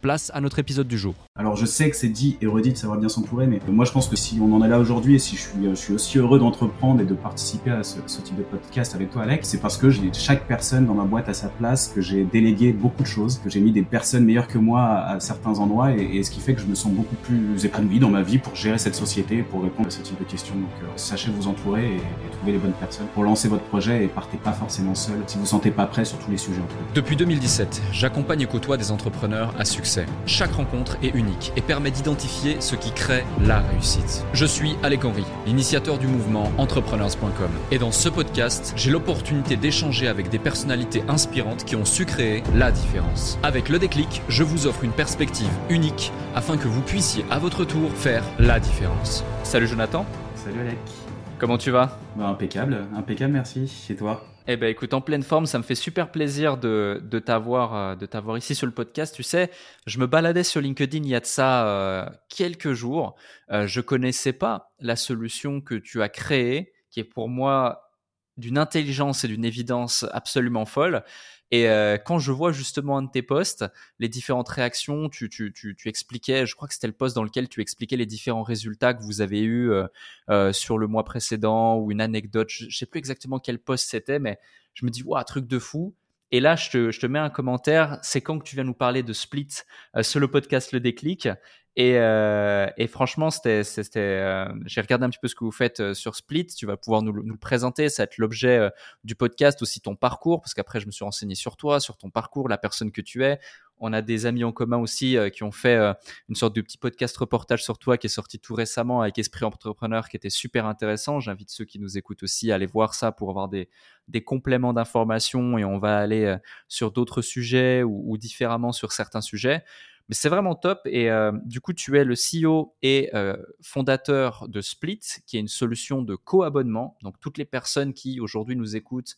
place à notre épisode du jour. Alors je sais que c'est dit et redit de savoir bien s'entourer, mais moi je pense que si on en est là aujourd'hui et si je suis, je suis aussi heureux d'entreprendre et de participer à ce, type de podcast avec toi Alex, c'est parce que j'ai chaque personne dans ma boîte à sa place, que j'ai délégué beaucoup de choses, que j'ai mis des personnes meilleures que moi à, certains endroits et, ce qui fait que je me sens beaucoup plus épanoui dans ma vie pour gérer cette société, pour répondre à ce type de questions. Donc euh, sachez vous entourer et, et, trouver les bonnes personnes pour lancer votre projet et partez pas forcément seul si vous sentez pas prêt sur tous les sujets. Depuis 2017, j'accompagne et côtoie des entrepreneurs à succès. Chaque rencontre est unique et permet d'identifier ce qui crée la réussite. Je suis Alec Henry, l'initiateur du mouvement entrepreneurs.com. Et dans ce podcast, j'ai l'opportunité d'échanger avec des personnalités inspirantes qui ont su créer la différence. Avec le déclic, je vous offre une perspective unique afin que vous puissiez à votre tour faire la différence. Salut Jonathan. Salut Alec. Comment tu vas? Bah, Impeccable, impeccable, merci. Et toi? Eh ben écoute, en pleine forme, ça me fait super plaisir de, t'avoir euh, de t'avoir ici sur le podcast. Tu sais, je me baladais sur LinkedIn il y a de ça euh, quelques jours. Euh, je connaissais pas la solution que tu as créée, qui est pour moi d'une intelligence et d'une évidence absolument folle. Et euh, quand je vois justement un de tes posts, les différentes réactions, tu, tu, tu, tu expliquais, je crois que c'était le post dans lequel tu expliquais les différents résultats que vous avez eus euh, euh, sur le mois précédent ou une anecdote. Je, sais plus exactement quel post c'était, mais je me dis, waouh, truc de fou. Et là, je te, je te mets un commentaire. C'est quand que tu viens nous parler de Split sur le podcast Le Déclic. Et, euh, et franchement, c'était, euh, j'ai regardé un petit peu ce que vous faites euh, sur Split. Tu vas pouvoir nous, le présenter. Ça va être l'objet euh, du podcast, aussi ton parcours, parce qu'après, je me suis renseigné sur toi, sur ton parcours, la personne que tu es. On a des amis en commun aussi qui ont fait une sorte de petit podcast reportage sur toi qui est sorti tout récemment avec Esprit Entrepreneur, qui était super intéressant. J'invite ceux qui nous écoutent aussi à aller voir ça pour avoir des, des compléments d'informations et on va aller sur d'autres sujets ou différemment sur certains sujets. C'est vraiment top. Et euh, du coup, tu es le CEO et euh, fondateur de Split, qui est une solution de co-abonnement. Donc, toutes les personnes qui aujourd'hui nous écoutent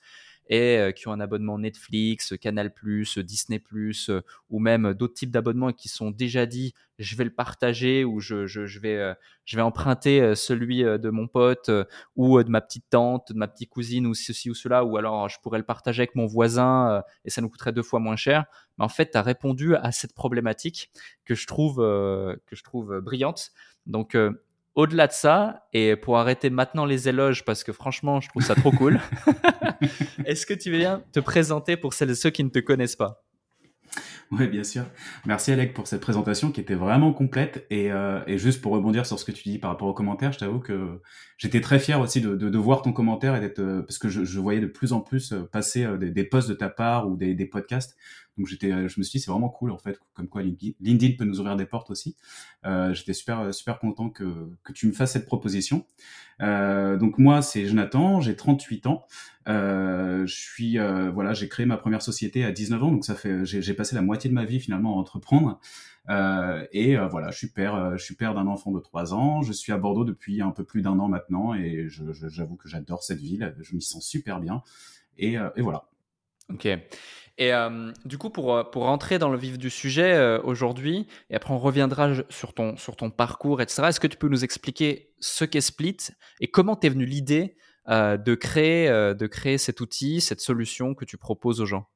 et euh, qui ont un abonnement Netflix, Canal+, Disney+, euh, ou même d'autres types d'abonnements qui sont déjà dit je vais le partager ou euh, je vais emprunter celui de mon pote ou de ma petite tante, de ma petite cousine ou ceci ou cela, ou alors je pourrais le partager avec mon voisin et ça nous coûterait deux fois moins cher. Mais en fait, tu as répondu à cette problématique que je trouve, que je trouve brillante. Donc, au-delà de ça, et pour arrêter maintenant les éloges, parce que franchement, je trouve ça trop cool, est-ce que tu viens te présenter pour celles et ceux qui ne te connaissent pas? Oui, bien sûr. Merci Alec pour cette présentation qui était vraiment complète. Et, euh, et, juste pour rebondir sur ce que tu dis par rapport aux commentaires, je t'avoue que j'étais très fier aussi de, de, de, voir ton commentaire et d'être euh, parce que je, je, voyais de plus en plus euh, passer euh, des, des posts de ta part ou des, des podcasts. Donc j'étais, je me suis dit c'est vraiment cool en fait, comme quoi LinkedIn peut nous ouvrir des portes aussi. Euh, j'étais super super content que que tu me fasses cette proposition. Euh, donc moi c'est Jonathan, j'ai 38 ans. Euh, je suis voilà, j'ai créé ma première société à 19 ans, donc ça fait j'ai passé la moitié de ma vie finalement à entreprendre. Euh, et euh, voilà, je suis père, euh, je suis père d'un enfant de 3 ans. Je suis à Bordeaux depuis un peu plus d'un an maintenant, et j'avoue que j'adore cette ville. Je m'y sens super bien. Et, et voilà. Ok. Et du coup, pour, pour rentrer dans le vif du sujet aujourd'hui, et après on reviendra sur ton, sur ton parcours, etc., est-ce que tu peux nous expliquer ce qu'est Split et comment t'es venu l'idée de créer cet outil, cette solution que tu proposes aux gens?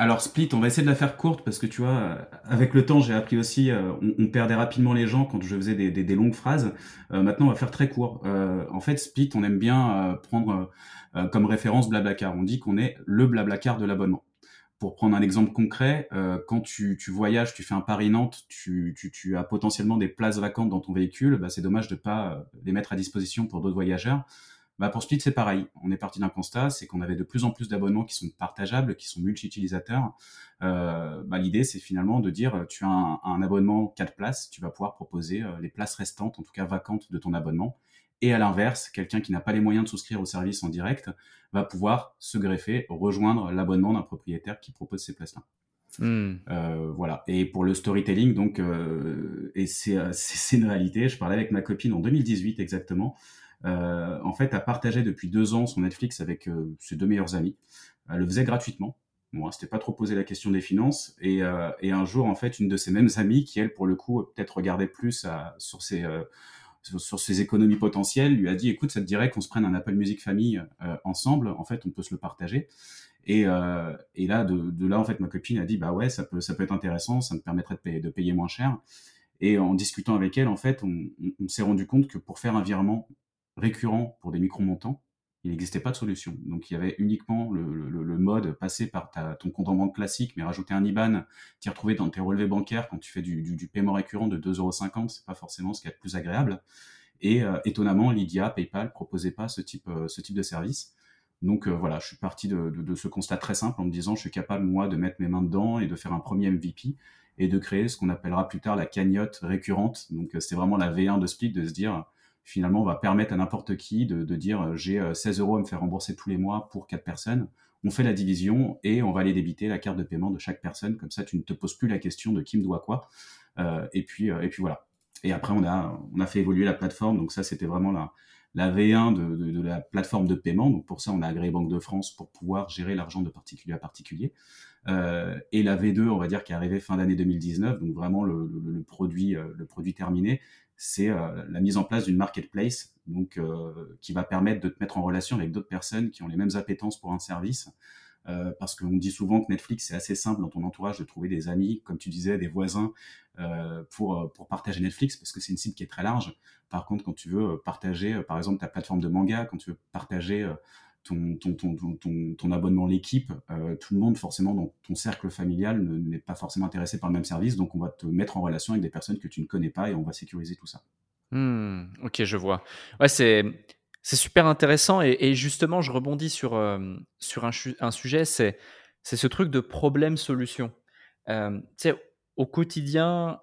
Alors Split, on va essayer de la faire courte parce que tu vois, avec le temps, j'ai appris aussi, euh, on, perdait rapidement les gens quand je faisais des, longues phrases. Euh, maintenant, on va faire très court. Euh, en fait, Split, on aime bien prendre comme référence Blablacar. On dit qu'on est le Blablacar de l'abonnement. Pour prendre un exemple concret, quand tu, voyages, tu fais un Paris-Nantes, tu, as potentiellement des places vacantes dans ton véhicule, bah, c'est dommage de pas les mettre à disposition pour d'autres voyageurs. Bah pour Split, c'est pareil. On est parti d'un constat, c'est qu'on avait de plus en plus d'abonnements qui sont partageables, qui sont multi-utilisateurs. Euh, bah, L'idée, c'est finalement de dire, tu as un, abonnement 4 places, tu vas pouvoir proposer euh, les places restantes, en tout cas vacantes, de ton abonnement. Et à l'inverse, quelqu'un qui n'a pas les moyens de souscrire au service en direct va pouvoir se greffer, rejoindre l'abonnement d'un propriétaire qui propose ces places-là. Hmm. Euh, voilà. Et pour le storytelling, donc, euh, et c'est une réalité. Je parlais avec ma copine en 2018 exactement. Euh, en fait, a partagé depuis deux ans son Netflix avec euh, ses deux meilleurs amis. Elle le faisait gratuitement. Bon, c'était pas trop posé la question des finances. Et, euh, et, un jour, en fait, une de ses mêmes amies, qui elle, pour le coup, peut-être regardait plus à, sur ses sur, ses économies potentielles, lui a dit "Écoute, ça te dirait qu'on se prenne un Apple Music Family ensemble? En fait, on peut se le partager." Et, et là, de, de, là, en fait, ma copine a dit "Bah ouais, ça peut ça peut être intéressant, ça me permettrait de payer, de payer moins cher." Et en discutant avec elle, en fait, on, on s'est rendu compte que pour faire un virement récurrent pour des micro-montants, il n'existait pas de solution. Donc il y avait uniquement le, mode passer par ton compte en banque classique, mais rajouter un IBAN, t'y retrouver dans tes relevés bancaires quand tu fais du, paiement récurrent de 2,50€, c'est pas forcément ce qui est le plus agréable. Et euh, étonnamment, Lydia, PayPal proposait pas ce type, euh, ce type de service. Donc euh, voilà, je suis parti de, de, ce constat très simple en me disant je suis capable moi de mettre mes mains dedans et de faire un premier MVP et de créer ce qu'on appellera plus tard la cagnotte récurrente. Donc c'est vraiment la V1 de Split de se dire finalement, on va permettre à n'importe qui de, dire euh, j'ai 16 euh, euros à me faire rembourser tous les mois pour quatre personnes. On fait la division et on va aller débiter la carte de paiement de chaque personne. Comme ça, tu ne te poses plus la question de qui me doit quoi. Euh, et puis, et puis voilà. Et après, on a, on a fait évoluer la plateforme. Donc ça, c'était vraiment la, la V1 de, la plateforme de paiement. Donc pour ça, on a agréé Banque de France pour pouvoir gérer l'argent de particulier à particulier. et la V2, on va dire, qui est arrivée fin d'année 2019, donc vraiment le, produit, le produit terminé, c'est euh, la mise en place d'une marketplace, donc euh, qui va permettre de te mettre en relation avec d'autres personnes qui ont les mêmes appétences pour un service. Euh, parce qu'on dit souvent que Netflix, c'est assez simple dans ton entourage de trouver des amis, comme tu disais, des voisins, pour, pour partager Netflix, parce que c'est une cible qui est très large. Par contre, quand tu veux partager, par exemple, ta plateforme de manga, quand tu veux partager ton, ton, ton, ton, abonnement l'équipe, euh, tout le monde forcément dans ton cercle familial n'est pas forcément intéressé par le même service, donc on va te mettre en relation avec des personnes que tu ne connais pas et on va sécuriser tout ça. Hmm, ok, je vois. Ouais, c'est c'est super intéressant et, justement, je rebondis sur euh, sur un, sujet, c'est c'est ce truc de problème-solution. Euh, tu sais, au quotidien,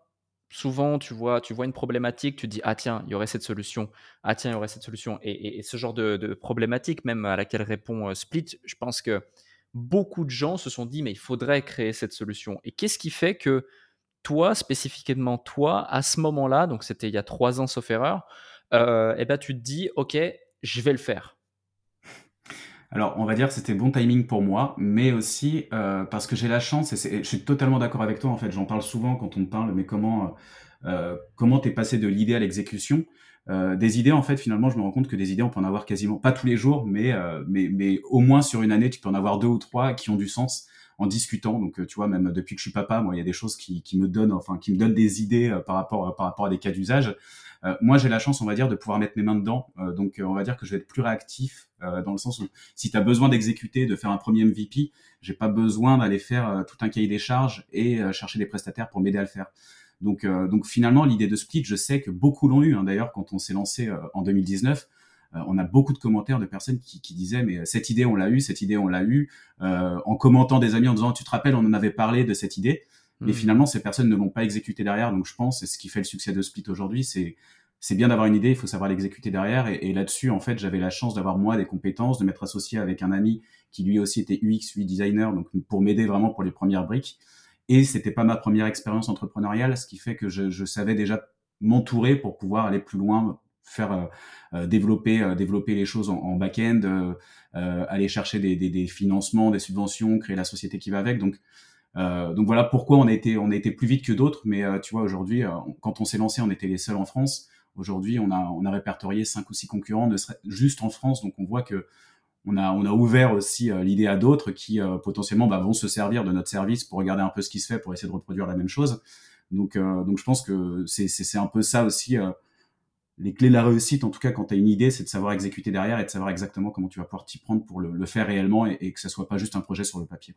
souvent, tu vois, tu vois une problématique, tu dis ah tiens, il y aurait cette solution, ah tiens, il y aurait cette solution, et, ce genre de, problématique, même à laquelle répond euh, Split, je pense que beaucoup de gens se sont dit mais il faudrait créer cette solution. Et qu'est-ce qui fait que toi, spécifiquement toi, à ce moment-là, donc c'était il y a trois ans sauf erreur, euh, eh ben tu te dis ok, je vais le faire. Alors, on va dire c'était bon timing pour moi, mais aussi euh, parce que j'ai la chance, et, je suis totalement d'accord avec toi, en fait, j'en parle souvent quand on parle, mais comment euh, euh comment t'es passé de l'idée à l'exécution? Euh, Des idées, en fait, finalement, je me rends compte que des idées, on peut en avoir quasiment, pas tous les jours, mais, mais, mais au moins sur une année, tu peux en avoir deux ou trois qui ont du sens en discutant. Donc, tu vois, même depuis que je suis papa, moi, il y a des choses qui, qui me donnent, enfin, qui me donnent des idées par rapport par rapport à des cas d'usage. Euh, moi, j'ai la chance, on va dire, de pouvoir mettre mes mains dedans. Euh, donc, euh, on va dire que je vais être plus réactif dans le sens où si tu as besoin d'exécuter, de faire un premier MVP, j'ai pas besoin d'aller faire tout un cahier des charges et chercher des prestataires pour m'aider à le faire. Donc, donc finalement, l'idée de Split, je sais que beaucoup l'ont eu. Hein. D'ailleurs, quand on s'est lancé en 2019, on a beaucoup de commentaires de personnes qui, qui disaient mais cette idée on l'a eu, cette idée on l'a eu, en commentant des amis en disant tu te rappelles on en avait parlé de cette idée. Mais hmm. finalement, ces personnes ne l'ont pas exécuté derrière. Donc, je pense, c'est ce qui fait le succès de Split aujourd'hui, c'est c'est bien d'avoir une idée, il faut savoir l'exécuter derrière. Et, là-dessus, en fait, j'avais la chance d'avoir moi des compétences, de m'être associé avec un ami qui lui aussi était UX, UI designer, donc pour m'aider vraiment pour les premières briques. Et c'était pas ma première expérience entrepreneuriale, ce qui fait que je, je savais déjà m'entourer pour pouvoir aller plus loin, faire euh, euh, développer euh, développer les choses en, en back-end, aller chercher des, financements, des subventions, créer la société qui va avec. Donc donc voilà pourquoi on a été on a plus vite que d'autres. Mais tu vois aujourd'hui, quand on s'est lancé, on était les seuls en France. Aujourd'hui, on a, on a répertorié cinq ou six concurrents juste en France, donc on voit que on a, on a ouvert aussi l'idée à d'autres qui potentiellement bah, vont se servir de notre service pour regarder un peu ce qui se fait pour essayer de reproduire la même chose. Donc, donc je pense que c'est un peu ça aussi les clés de la réussite, en tout cas quand tu as une idée, c'est de savoir exécuter derrière et de savoir exactement comment tu vas pouvoir t'y prendre pour le, faire réellement et, que ça soit pas juste un projet sur le papier.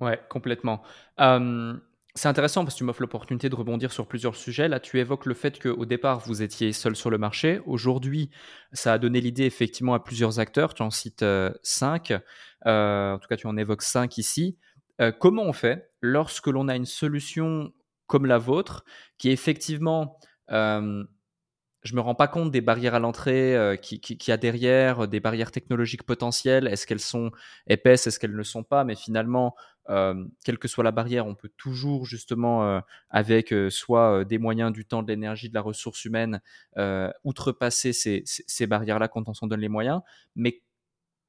Ouais, complètement. Euh, c'est intéressant parce que tu m'offres l'opportunité de rebondir sur plusieurs sujets. Là, tu évoques le fait qu'au départ, vous étiez seul sur le marché. Aujourd'hui, ça a donné l'idée effectivement à plusieurs acteurs. Tu en cites euh, cinq. Euh, en tout cas, tu en évoques cinq ici. comment on fait lorsque l'on a une solution comme la vôtre qui est effectivement je me rends pas compte des barrières à l'entrée euh, qui, qui, a derrière, euh, des barrières technologiques potentielles. Est-ce qu'elles sont épaisses, est-ce qu'elles ne sont pas? Mais finalement, euh, quelle que soit la barrière, on peut toujours justement, avec soit des moyens, du temps, de l'énergie, de la ressource humaine, outrepasser ces, ces barrières-là quand on s'en donne les moyens. Mais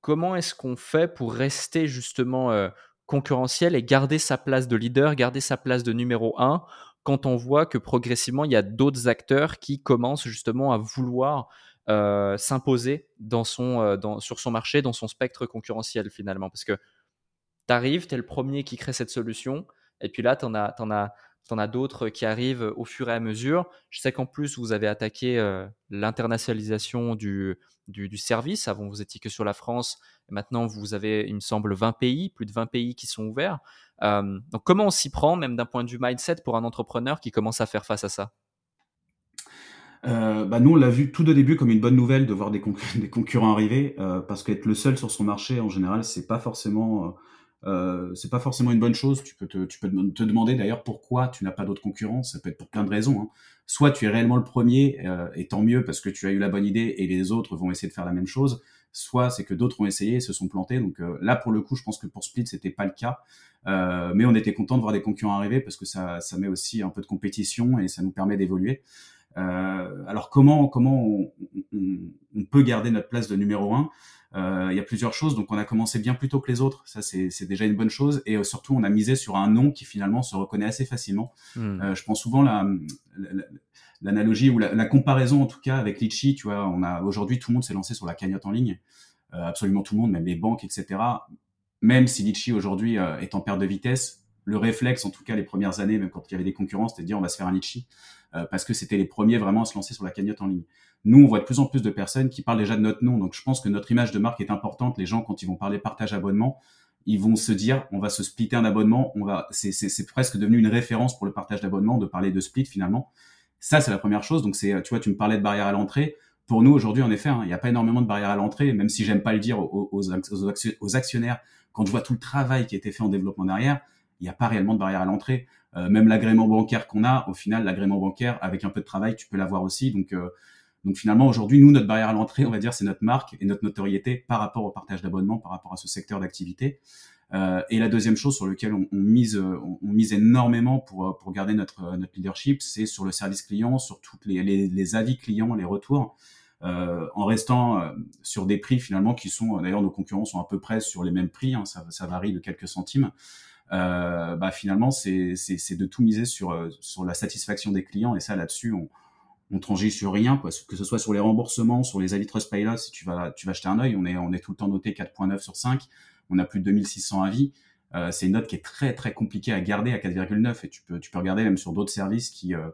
comment est-ce qu'on fait pour rester justement concurrentiel et garder sa place de leader, garder sa place de numéro un quand on voit que progressivement, il y a d'autres acteurs qui commencent justement à vouloir euh, s'imposer dans son, euh, sur son marché, dans son spectre concurrentiel finalement. Parce que tu arrives, tu es le premier qui crée cette solution, et puis là, tu en as, as, as d'autres qui arrivent au fur et à mesure. Je sais qu'en plus, vous avez attaqué euh, l'internationalisation du, du, du, service. Avant, vous étiez que sur la France. Maintenant, vous avez, il me semble, 20 pays, plus de 20 pays qui sont ouverts. Euh, donc comment on s'y prend, même d'un point de vue mindset, pour un entrepreneur qui commence à faire face à ça? Euh, bah nous, on l'a vu tout au début comme une bonne nouvelle de voir des, concurrents arriver, euh, parce qu'être le seul sur son marché, en général, c'est pas forcément, euh, c'est pas forcément une bonne chose. Tu peux te, tu peux te demander d'ailleurs pourquoi tu n'as pas d'autres concurrents. Ça peut être pour plein de raisons. Hein. Soit tu es réellement le premier, et tant mieux parce que tu as eu la bonne idée et les autres vont essayer de faire la même chose soit c'est que d'autres ont essayé et se sont plantés. Donc euh, là, pour le coup, je pense que pour Split, c'était pas le cas. Euh, mais on était content de voir des concurrents arriver parce que ça, ça met aussi un peu de compétition et ça nous permet d'évoluer. Euh, alors comment comment on, on, on, peut garder notre place de numéro un? Euh, Il y a plusieurs choses. Donc on a commencé bien plus tôt que les autres. Ça c'est déjà une bonne chose. Et surtout on a misé sur un nom qui finalement se reconnaît assez facilement. Hmm. je prends souvent la, la, l'analogie ou la, comparaison en tout cas avec Litchi, tu vois, on a aujourd'hui tout le monde s'est lancé sur la cagnotte en ligne, euh, absolument tout le monde, même les banques, etc. Même si Litchi aujourd'hui euh, est en perte de vitesse, le réflexe, en tout cas les premières années, même quand il y avait des concurrents, c'était de dire on va se faire un Litchi, euh, parce que c'était les premiers vraiment à se lancer sur la cagnotte en ligne. Nous, on voit de plus en plus de personnes qui parlent déjà de notre nom, donc je pense que notre image de marque est importante. Les gens, quand ils vont parler partage abonnement, ils vont se dire on va se splitter un abonnement, on va, c'est presque devenu une référence pour le partage d'abonnement de parler de split finalement. Ça, c'est la première chose. Donc, c'est, tu vois, tu me parlais de barrière à l'entrée. Pour nous, aujourd'hui, en effet, hein, il n'y a pas énormément de barrières à l'entrée, même si j'aime pas le dire aux, aux, actionnaires. Quand je vois tout le travail qui a été fait en développement derrière, il n'y a pas réellement de barrière à l'entrée. Euh, même l'agrément bancaire qu'on a, au final, l'agrément bancaire, avec un peu de travail, tu peux l'avoir aussi. Donc, euh, donc finalement, aujourd'hui, nous, notre barrière à l'entrée, on va dire, c'est notre marque et notre notoriété par rapport au partage d'abonnement, par rapport à ce secteur d'activité. Euh, et la deuxième chose sur laquelle on, mise, on, mise énormément pour, pour garder notre, notre leadership, c'est sur le service client, sur toutes les, les, avis clients, les retours. Euh, en restant euh, sur des prix finalement qui sont d'ailleurs nos concurrents sont à peu près sur les mêmes prix, hein, ça, varie de quelques centimes. Euh, bah finalement c'est de tout miser sur sur la satisfaction des clients et ça là-dessus on on transige sur rien quoi que ce soit sur les remboursements sur les avis Trustpilot si tu vas tu vas jeter un œil on est on est tout le temps noté 4.9 sur 5 on a plus de 2600 avis. Euh, c'est une note qui est très très compliquée à garder à 4,9 et tu peux tu peux regarder même sur d'autres services qui euh,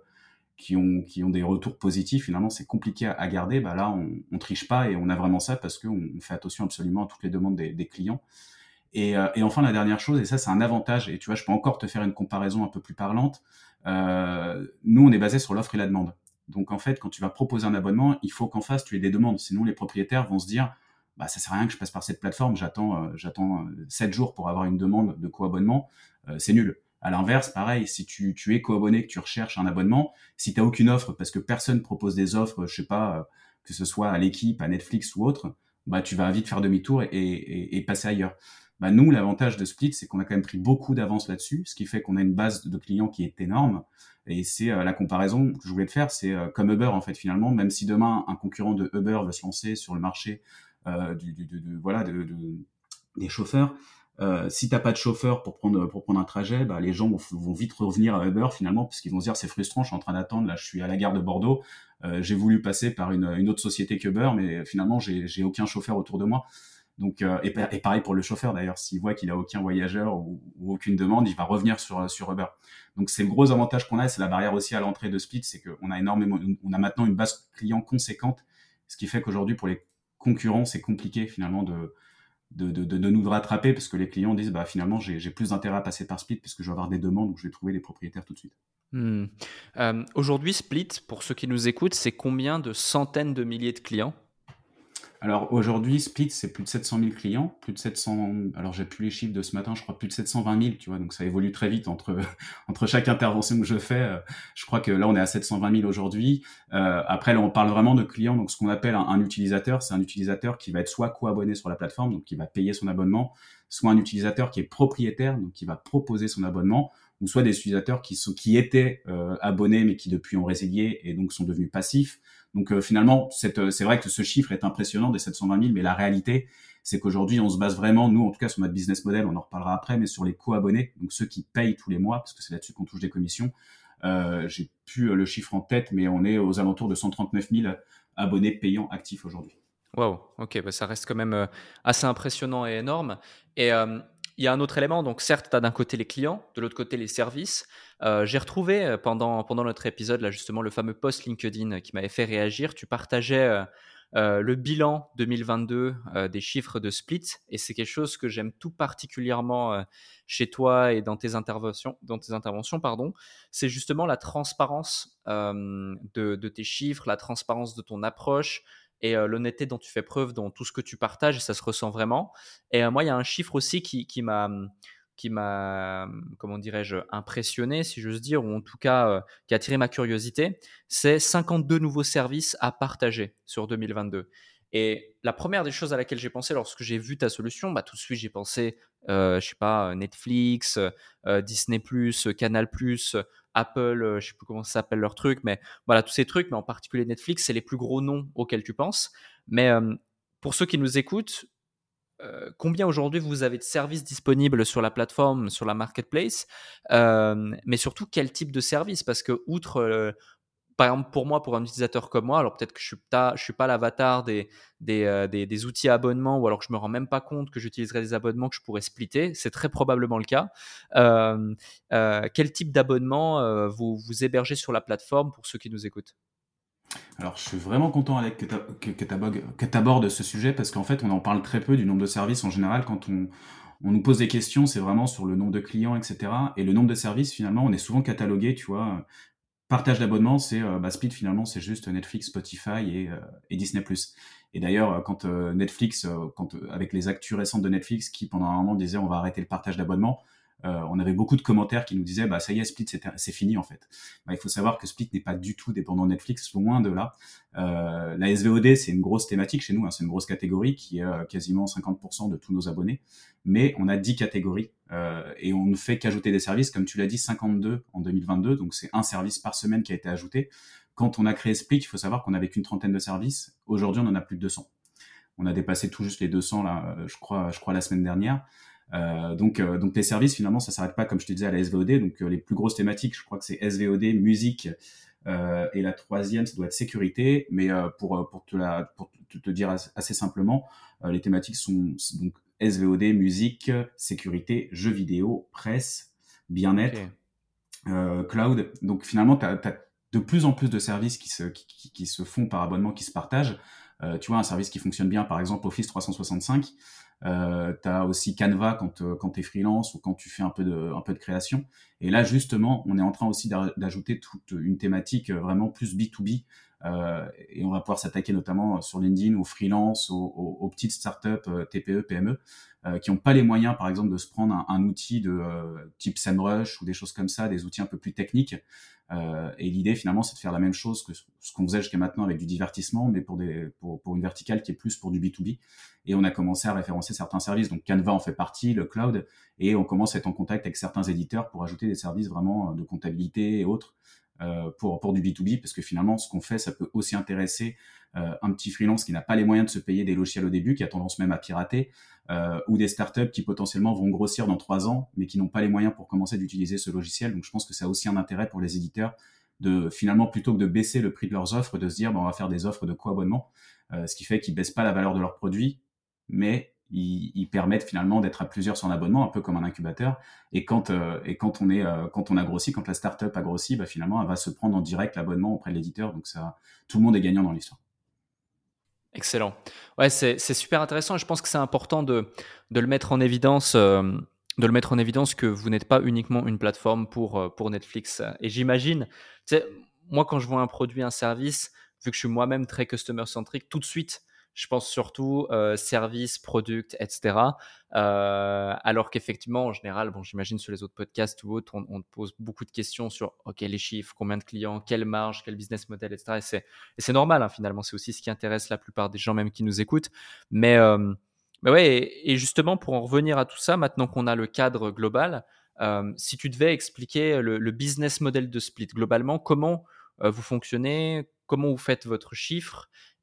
ont des retours positifs. Finalement, c'est compliqué à, garder. Bah là, on, on triche pas et on a vraiment ça parce qu'on on fait attention absolument à toutes les demandes des, clients. Et, euh, et, enfin, la dernière chose, et ça c'est un avantage, et tu vois, je peux encore te faire une comparaison un peu plus parlante. Nous, on est basé sur l'offre et la demande. Donc en fait, quand tu vas proposer un abonnement, il faut qu'en face tu aies des demandes. Sinon, les propriétaires vont se dire bah, ça sert à rien que je passe par cette plateforme, j'attends euh, j'attends 7 euh, jours pour avoir une demande de co-abonnement, euh, c'est nul. À l'inverse, pareil, si tu, tu es co-abonné, que tu recherches un abonnement, si tu n'as aucune offre parce que personne propose des offres, je sais pas, que ce soit à l'équipe, à Netflix ou autre, bah tu vas vite faire demi-tour et, et, et, passer ailleurs. Bah nous, l'avantage de Split, c'est qu'on a quand même pris beaucoup d'avance là-dessus, ce qui fait qu'on a une base de clients qui est énorme. Et c'est la comparaison que je voulais te faire, c'est comme Uber en fait finalement, même si demain un concurrent de Uber veut se lancer sur le marché euh, voilà, de, des chauffeurs. Euh, si t'as pas de chauffeur pour prendre pour prendre un trajet, bah, les gens vont, vite revenir à Uber finalement parce qu'ils vont se dire c'est frustrant, je suis en train d'attendre, là je suis à la gare de Bordeaux, euh, j'ai voulu passer par une, autre société qu'Uber, mais finalement j'ai aucun chauffeur autour de moi. Donc, euh, et, pareil pour le chauffeur d'ailleurs, s'il voit qu'il a aucun voyageur ou, aucune demande, il va revenir sur sur Uber. Donc c'est le gros avantage qu'on a, c'est la barrière aussi à l'entrée de Split, c'est qu'on a énormément, on a maintenant une base client conséquente, ce qui fait qu'aujourd'hui pour les concurrents c'est compliqué finalement de de, de, de, nous rattraper parce que les clients disent bah finalement j'ai plus d'intérêt à passer par Split parce que je vais avoir des demandes où je vais trouver les propriétaires tout de suite. Hmm. Euh, aujourd'hui, Split, pour ceux qui nous écoutent, c'est combien de centaines de milliers de clients? Alors aujourd'hui, Split, c'est plus de 700 000 clients, plus de 700. Alors j'ai plus les chiffres de ce matin, je crois plus de 720 000, tu vois. Donc ça évolue très vite entre chaque intervention que je fais. Euh, je crois que là on est à 720 000 aujourd'hui. Euh, après là on parle vraiment de clients, donc ce qu'on appelle un, utilisateur, c'est un utilisateur qui va être soit co-abonné sur la plateforme, donc qui va payer son abonnement, soit un utilisateur qui est propriétaire, donc qui va proposer son abonnement, ou soit des utilisateurs qui étaient euh, abonnés mais qui depuis ont résilié et donc sont devenus passifs donc euh, finalement, euh, c'est vrai que ce chiffre est impressionnant des 720 000, mais la réalité, c'est qu'aujourd'hui, on se base vraiment, nous en tout cas sur notre business model, on en reparlera après, mais sur les co-abonnés, donc ceux qui payent tous les mois, parce que c'est là-dessus qu'on touche des commissions. Euh, J'ai plus le chiffre en tête, mais on est aux alentours de 139 000 abonnés payants actifs aujourd'hui. Wow, ok, bah ça reste quand même assez impressionnant et énorme. Et il y a un autre élément. Donc, certes, tu as d'un côté les clients, de l'autre côté les services. Euh, j'ai retrouvé euh, pendant, pendant notre épisode, là, justement, le fameux post LinkedIn qui m'avait fait réagir. Tu partageais euh, le bilan 2022 des chiffres de Split. Et c'est quelque chose que j'aime tout particulièrement chez toi et dans tes interventions. Dans tes interventions pardon. C'est justement la transparence de, tes chiffres, la transparence de ton approche et l'honnêteté dont tu fais preuve dans tout ce que tu partages, ça se ressent vraiment. Et moi, il y a un chiffre aussi qui, m'a qui m'a, comment dirais-je, impressionné, si j'ose dire, ou en tout cas qui a attiré ma curiosité, c'est 52 nouveaux services à partager sur 2022. Et la première des choses à laquelle j'ai pensé lorsque j'ai vu ta solution, bah, tout de suite j'ai pensé, euh, je sais pas, Netflix, Disney+, Canal+, Apple, euh, je sais plus comment ça s'appelle leur truc, mais voilà, tous ces trucs, mais en particulier Netflix, c'est les plus gros noms auxquels tu penses. Mais euh, pour ceux qui nous écoutent, euh, combien aujourd'hui vous avez de services disponibles sur la plateforme, sur la marketplace, mais surtout quel type de service? Parce que outre par exemple, pour moi, pour un utilisateur comme moi, alors peut-être que je ne suis, pas, l'avatar des, euh, outils abonnement ou alors que je me rends même pas compte que j'utiliserai des abonnements que je pourrais splitter. C'est très probablement le cas. Euh, euh, quel type d'abonnement vous, hébergez sur la plateforme pour ceux qui nous écoutent? Alors, je suis vraiment content, Alec, que tu abordes ce sujet parce qu'en fait, on en parle très peu du nombre de services en général quand on nous pose des questions, c'est vraiment sur le nombre de clients, etc. Et le nombre de services, finalement, on est souvent catalogué, tu vois. Partage d'abonnement, c'est euh, bah, Split finalement, c'est juste Netflix, Spotify et, euh, et Disney+. Et d'ailleurs, euh, quand Netflix, quand avec les actus récentes de Netflix, qui pendant un moment disaient on va arrêter le partage d'abonnement, euh, on avait beaucoup de commentaires qui nous disaient bah ça y est Split c'est fini en fait. Bah, il faut savoir que Split n'est pas du tout dépendant Netflix, loin de là. Euh, la SVOD c'est une grosse thématique chez nous, hein, c'est une grosse catégorie qui est euh, quasiment 50% de tous nos abonnés, mais on a 10 catégories et on ne fait qu'ajouter des services, comme tu l'as dit 52 en 2022, donc c'est un service par semaine qui a été ajouté. Quand on a créé Split, il faut savoir qu'on avait qu'une trentaine de services. Aujourd'hui, on en a plus de 200. On a dépassé tout juste les 200 là, je crois, je crois la semaine dernière. Euh, donc, euh, donc les services finalement, ça s'arrête pas comme je te disais à la SVOD. Donc euh, les plus grosses thématiques, je crois que c'est SVOD, musique, et la troisième, ça doit être sécurité. Mais pour pour te la pour te, dire assez simplement, les thématiques sont donc SVOD, musique, sécurité, jeux vidéo, presse, bien-être, cloud. Donc finalement, tu as, de plus en plus de services qui se, qui, qui se font par abonnement, qui se partagent. Euh, tu vois, un service qui fonctionne bien, par exemple Office 365. Euh, aussi Canva quand, euh, quand tu freelance ou quand tu fais un peu, de, un peu de création. Et là, justement, on est en train aussi d'ajouter toute une thématique euh, vraiment plus B2B. Euh, et on va pouvoir s'attaquer notamment sur LinkedIn aux freelance, aux, aux, petites startups TPE, PME, euh, qui n'ont pas les moyens, par exemple, de se prendre un, un outil de type SEMrush ou des choses comme ça, des outils un peu plus techniques. et l'idée, finalement, c'est de faire la même chose que ce qu'on faisait jusqu'à maintenant avec du divertissement, mais pour, des, pour, pour une verticale qui est plus pour du B2B et on a commencé à référencer certains services. Donc Canva en fait partie, le cloud, et on commence à être en contact avec certains éditeurs pour ajouter des services vraiment euh, de comptabilité et autres euh, pour, pour du B2B, parce que finalement, ce qu'on fait, ça peut aussi intéresser euh, un petit freelance qui n'a pas les moyens de se payer des logiciels au début, qui a tendance même à pirater, euh, ou des startups qui potentiellement vont grossir dans trois ans, mais qui n'ont pas les moyens pour commencer d'utiliser ce logiciel. Donc je pense que ça a aussi un intérêt pour les éditeurs de finalement plutôt que de baisser le prix de leurs offres, de se dire bon, on va faire des offres de co-abonnement, euh, ce qui fait qu'ils baissent pas la valeur de leurs produits, mais ils, permettent finalement d'être à plusieurs sur un abonnement, un peu comme un incubateur. Et quand, euh, et quand, on, est, euh, quand on a grossi, quand la startup a grossi, bah, finalement, elle va se prendre en direct l'abonnement auprès de l'éditeur. Donc ça, tout le monde est gagnant dans l'histoire. Excellent. Ouais, c'est super intéressant je pense que c'est important de, de, le mettre en évidence. Euh, de le mettre en évidence que vous n'êtes pas uniquement une plateforme pour, pour Netflix. Et j'imagine, moi, quand je vois un produit, un service, vu que je suis moi-même très customer-centric, tout de suite, je pense surtout euh, services, product, etc. Alors qu'effectivement, en général, bon, j'imagine sur les autres podcasts ou autres, on, te pose beaucoup de questions sur OK, les chiffres, combien de clients, quelle marge, quel business model, etc. Et c'est normal, hein, finalement. C'est aussi ce qui intéresse la plupart des gens même qui nous écoutent. Mais, euh, ouais, et, justement, pour en revenir à tout ça, maintenant qu'on a le cadre global, si tu devais expliquer le, business model de Split globalement, comment vous fonctionnez, comment vous faites votre chiffre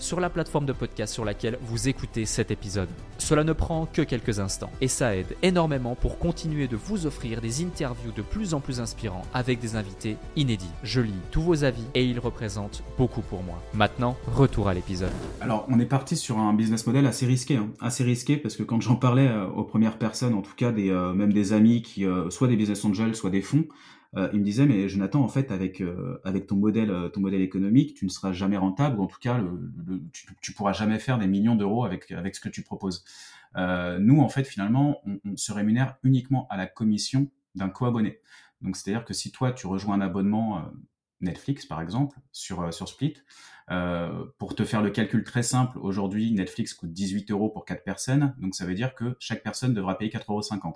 sur la plateforme de podcast sur laquelle vous écoutez cet épisode. Cela ne prend que quelques instants et ça aide énormément pour continuer de vous offrir des interviews de plus en plus inspirants avec des invités inédits. Je lis tous vos avis et ils représentent beaucoup pour moi. Maintenant, retour à l'épisode. Alors, on est parti sur un business model assez risqué, hein. assez risqué parce que quand j'en parlais euh, aux premières personnes, en tout cas euh, même des amis qui, euh, soit des business angels, soit des fonds, euh, il me disait mais Jonathan en fait avec euh, avec ton modèle euh, ton modèle économique tu ne seras jamais rentable ou en tout cas tu, tu pourras jamais faire des millions d'euros avec avec ce que tu proposes. nous en fait finalement on, se rémunère uniquement à la commission d'un co-abonné. Donc c'est-à-dire que si toi tu rejoins un abonnement Netflix par exemple sur sur Split pour te faire le calcul très simple, aujourd'hui Netflix coûte 18 euros pour 4 personnes, donc ça veut dire que chaque personne devra payer 4,50 euros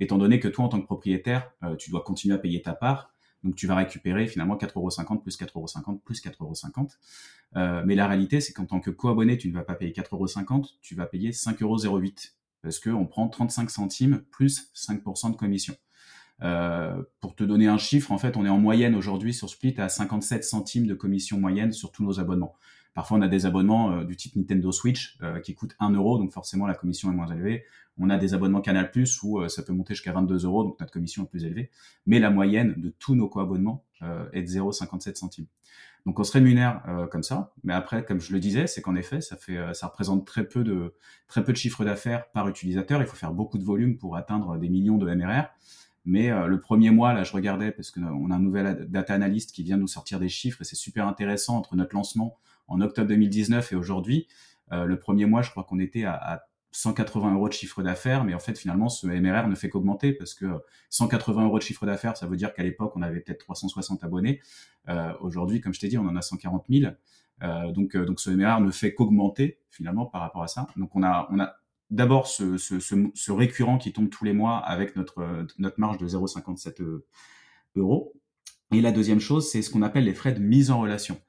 étant donné que toi, en tant que propriétaire, euh, tu dois continuer à payer ta part. Donc, tu vas récupérer finalement 4,50€ plus 4,50€ plus 4,50€. Euh, mais la réalité, c'est qu'en tant que co-abonné, tu ne vas pas payer 4,50€, tu vas payer 5,08€ parce qu'on prend 35 centimes plus 5% de commission. Euh, pour te donner un chiffre, en fait, on est en moyenne aujourd'hui sur Split à 57 centimes de commission moyenne sur tous nos abonnements. Parfois, on a des abonnements euh, du type Nintendo Switch euh, qui coûtent 1 euro, donc forcément la commission est moins élevée. On a des abonnements Canal Plus où euh, ça peut monter jusqu'à 22 euros, donc notre commission est plus élevée. Mais la moyenne de tous nos co-abonnements est de 0,57 centimes. Donc on se rémunère comme ça, mais après, comme je le disais, c'est qu'en effet, ça fait, ça représente très peu de très peu de chiffre d'affaires par utilisateur. Il faut faire beaucoup de volume pour atteindre des millions de MRR. Mais le premier mois, là, je regardais parce qu'on a un nouvel data analyst qui vient nous sortir des chiffres et c'est super intéressant entre notre lancement en octobre 2019 et aujourd'hui, euh, le premier mois, je crois qu'on était à, 180 euros de chiffre d'affaires, mais en fait, finalement, ce MRR ne fait qu'augmenter parce que 180 euros de chiffre d'affaires, ça veut dire qu'à l'époque, on avait peut-être 360 abonnés. Euh, aujourd'hui, comme je t'ai dit, on en a 140 000. Euh, donc, donc, ce MRR ne fait qu'augmenter finalement par rapport à ça. Donc, on a, on a d'abord ce, ce, récurrent qui tombe tous les mois avec notre, notre marge de 0,57 euros. Et la deuxième chose, c'est ce qu'on appelle les frais de mise en relation.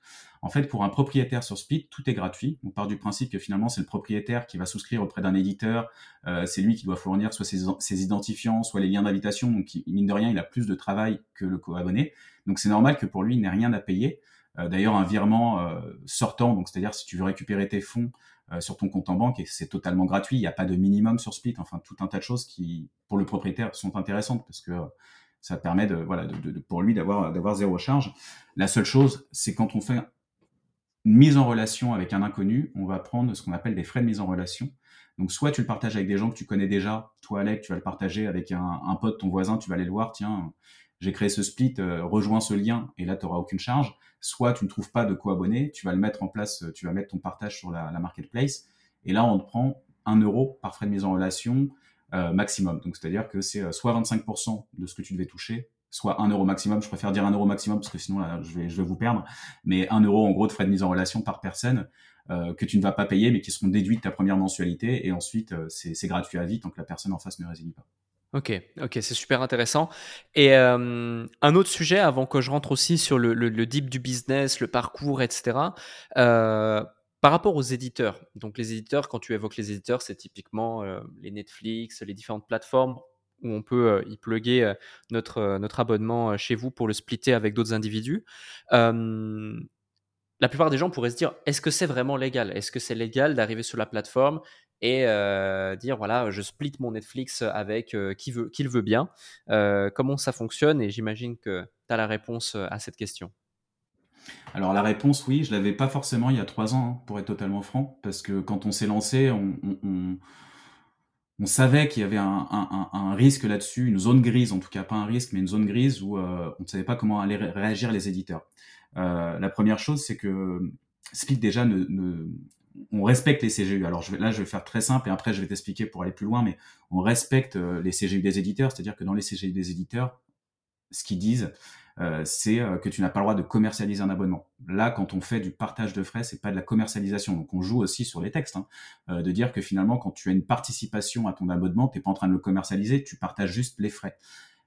En fait, pour un propriétaire sur Split, tout est gratuit. On part du principe que finalement, c'est le propriétaire qui va souscrire auprès d'un éditeur. Euh, c'est lui qui doit fournir soit ses, identifiants, soit les liens d'invitation. Donc, mine de rien, il a plus de travail que le co-abonné. Donc, c'est normal que pour lui, il n'ait rien à payer. Euh, d'ailleurs, un virement euh, sortant, donc c'est-à-dire si tu veux récupérer tes fonds sur ton compte en banque, et c'est totalement gratuit. Il n'y a pas de minimum sur Split. Enfin, tout un tas de choses qui, pour le propriétaire, sont intéressantes parce que ça permet de, voilà, de, pour lui d'avoir d'avoir zéro charge. La seule chose, c'est quand on fait mise en relation avec un inconnu, on va prendre ce qu'on appelle des frais de mise en relation. Donc, soit tu le partages avec des gens que tu connais déjà. Toi, Alec, tu vas le partager avec un, un pote, ton voisin, tu vas aller le voir. Tiens, j'ai créé ce split, euh, rejoins ce lien et là, tu n'auras aucune charge. Soit tu ne trouves pas de co-abonné, tu vas le mettre en place, euh, tu vas mettre ton partage sur la, la marketplace. Et là, on te prend un euro par frais de mise en relation euh, maximum. Donc, c'est-à-dire que c'est soit 25% de ce que tu devais toucher, soit un euro maximum. Je préfère dire un euro maximum parce que sinon je, vais, je vais vous perdre. Mais un euro en gros de frais de mise en relation par personne euh, que tu ne vas pas payer, mais qui seront déduits de ta première mensualité. Et ensuite, euh, c'est gratuit à vie tant que la personne en face ne résilie pas. Ok, ok, c'est super intéressant. Et euh, un autre sujet, avant que je rentre aussi sur le, deep du business, le parcours, etc. par rapport aux éditeurs, donc les éditeurs, quand tu évoques les éditeurs, c'est typiquement les Netflix, les différentes plateformes où on peut y plugger notre abonnement chez vous pour le splitter avec d'autres individus. la plupart des gens pourraient se dire, est-ce que c'est vraiment légal? Est-ce que c'est légal d'arriver sur la plateforme et dire voilà, je split mon Netflix avec qui, veut, qui le veut bien. comment ça fonctionne Et j'imagine que tu as la réponse à cette question. Alors la réponse, oui, je l'avais pas forcément il y a trois ans, hein, pour être totalement franc, parce que quand on s'est lancé, on, savait qu'il y avait un, risque là-dessus, une zone grise, en tout cas pas un risque, mais une zone grise où on ne savait pas comment allaient réagir les éditeurs. la première chose, c'est que Split déjà ne, on respecte les CGU. Alors là, je vais faire très simple et après je vais t'expliquer pour aller plus loin, mais on respecte euh, les CGU des éditeurs, c'est-à-dire que dans les CGU des éditeurs, ce qu'ils disent, euh, c'est euh, que tu n'as pas le droit de commercialiser un abonnement. Là, quand on fait du partage de frais, c'est pas de la commercialisation. Donc, on joue aussi sur les textes, hein, de dire que finalement, quand tu as une participation à ton abonnement, tu n'es pas en train de le commercialiser, tu partages juste les frais.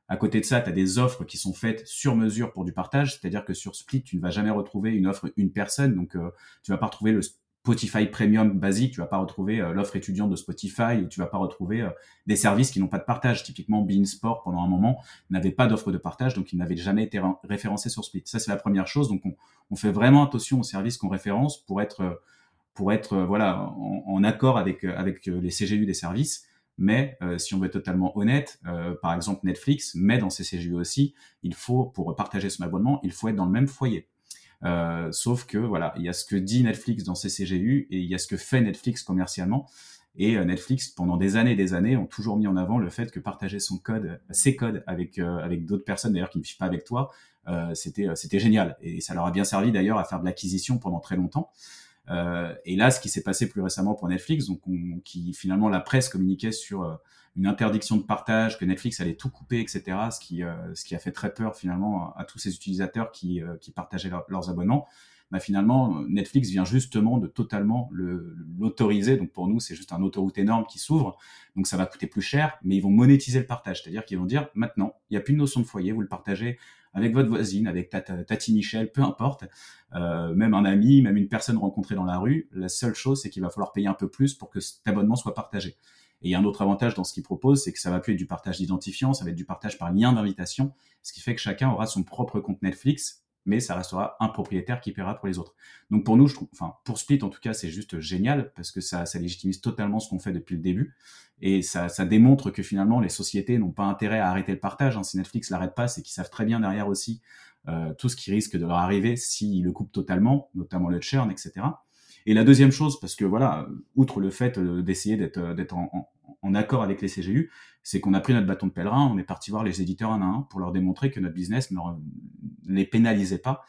À côté de ça, tu as des offres qui sont faites sur mesure pour du partage, c'est-à-dire que sur Split, tu ne vas jamais retrouver une offre une personne, donc euh, tu vas pas retrouver le Spotify Premium basique, tu vas pas retrouver euh, l'offre étudiante de Spotify, tu vas pas retrouver euh, des services qui n'ont pas de partage. Typiquement, Beansport, pendant un moment, n'avait pas d'offre de partage, donc il n'avait jamais été référencé sur Split. Ça, c'est la première chose. Donc, on, fait vraiment attention aux services qu'on référence pour être, pour être voilà, en, accord avec, avec les CGU des services. Mais euh, si on veut être totalement honnête, euh, par exemple Netflix met dans ses CGU aussi, il faut, pour partager son abonnement, il faut être dans le même foyer. Euh, sauf que voilà, il y a ce que dit Netflix dans ses CGU et il y a ce que fait Netflix commercialement. Et Netflix, pendant des années et des années, ont toujours mis en avant le fait que partager son code, ses codes avec avec d'autres personnes d'ailleurs qui ne vivent pas avec toi, c'était c'était génial. Et ça leur a bien servi d'ailleurs à faire de l'acquisition pendant très longtemps. Euh, et là, ce qui s'est passé plus récemment pour Netflix, donc qui finalement la presse communiquait sur euh, une interdiction de partage, que Netflix allait tout couper, etc. Ce qui, euh, ce qui a fait très peur finalement à, tous ces utilisateurs qui, qui partageaient leurs abonnements. Bah, finalement, Netflix vient justement de totalement l'autoriser. Donc pour nous, c'est juste un autoroute énorme qui s'ouvre. Donc ça va coûter plus cher, mais ils vont monétiser le partage. C'est-à-dire qu'ils vont dire maintenant, il n'y a plus de notion de foyer, vous le partagez avec votre voisine, avec Tati Michel, peu importe, euh, même un ami, même une personne rencontrée dans la rue. La seule chose, c'est qu'il va falloir payer un peu plus pour que cet abonnement soit partagé. Et il y a un autre avantage dans ce qu'il propose, c'est que ça va plus être du partage d'identifiant, ça va être du partage par lien d'invitation, ce qui fait que chacun aura son propre compte Netflix mais ça restera un propriétaire qui paiera pour les autres. Donc pour nous, je trouve, enfin pour Split en tout cas, c'est juste génial parce que ça, ça légitimise totalement ce qu'on fait depuis le début et ça, ça démontre que finalement les sociétés n'ont pas intérêt à arrêter le partage. Hein. Si Netflix l'arrête pas, c'est qu'ils savent très bien derrière aussi euh, tout ce qui risque de leur arriver s'ils le coupent totalement, notamment le churn, etc. Et la deuxième chose, parce que voilà, outre le fait euh, d'essayer d'être euh, d'être en, accord avec les CGU, c'est qu'on a pris notre bâton de pèlerin, on est parti voir les éditeurs un à un pour leur démontrer que notre business ne les pénalisait pas.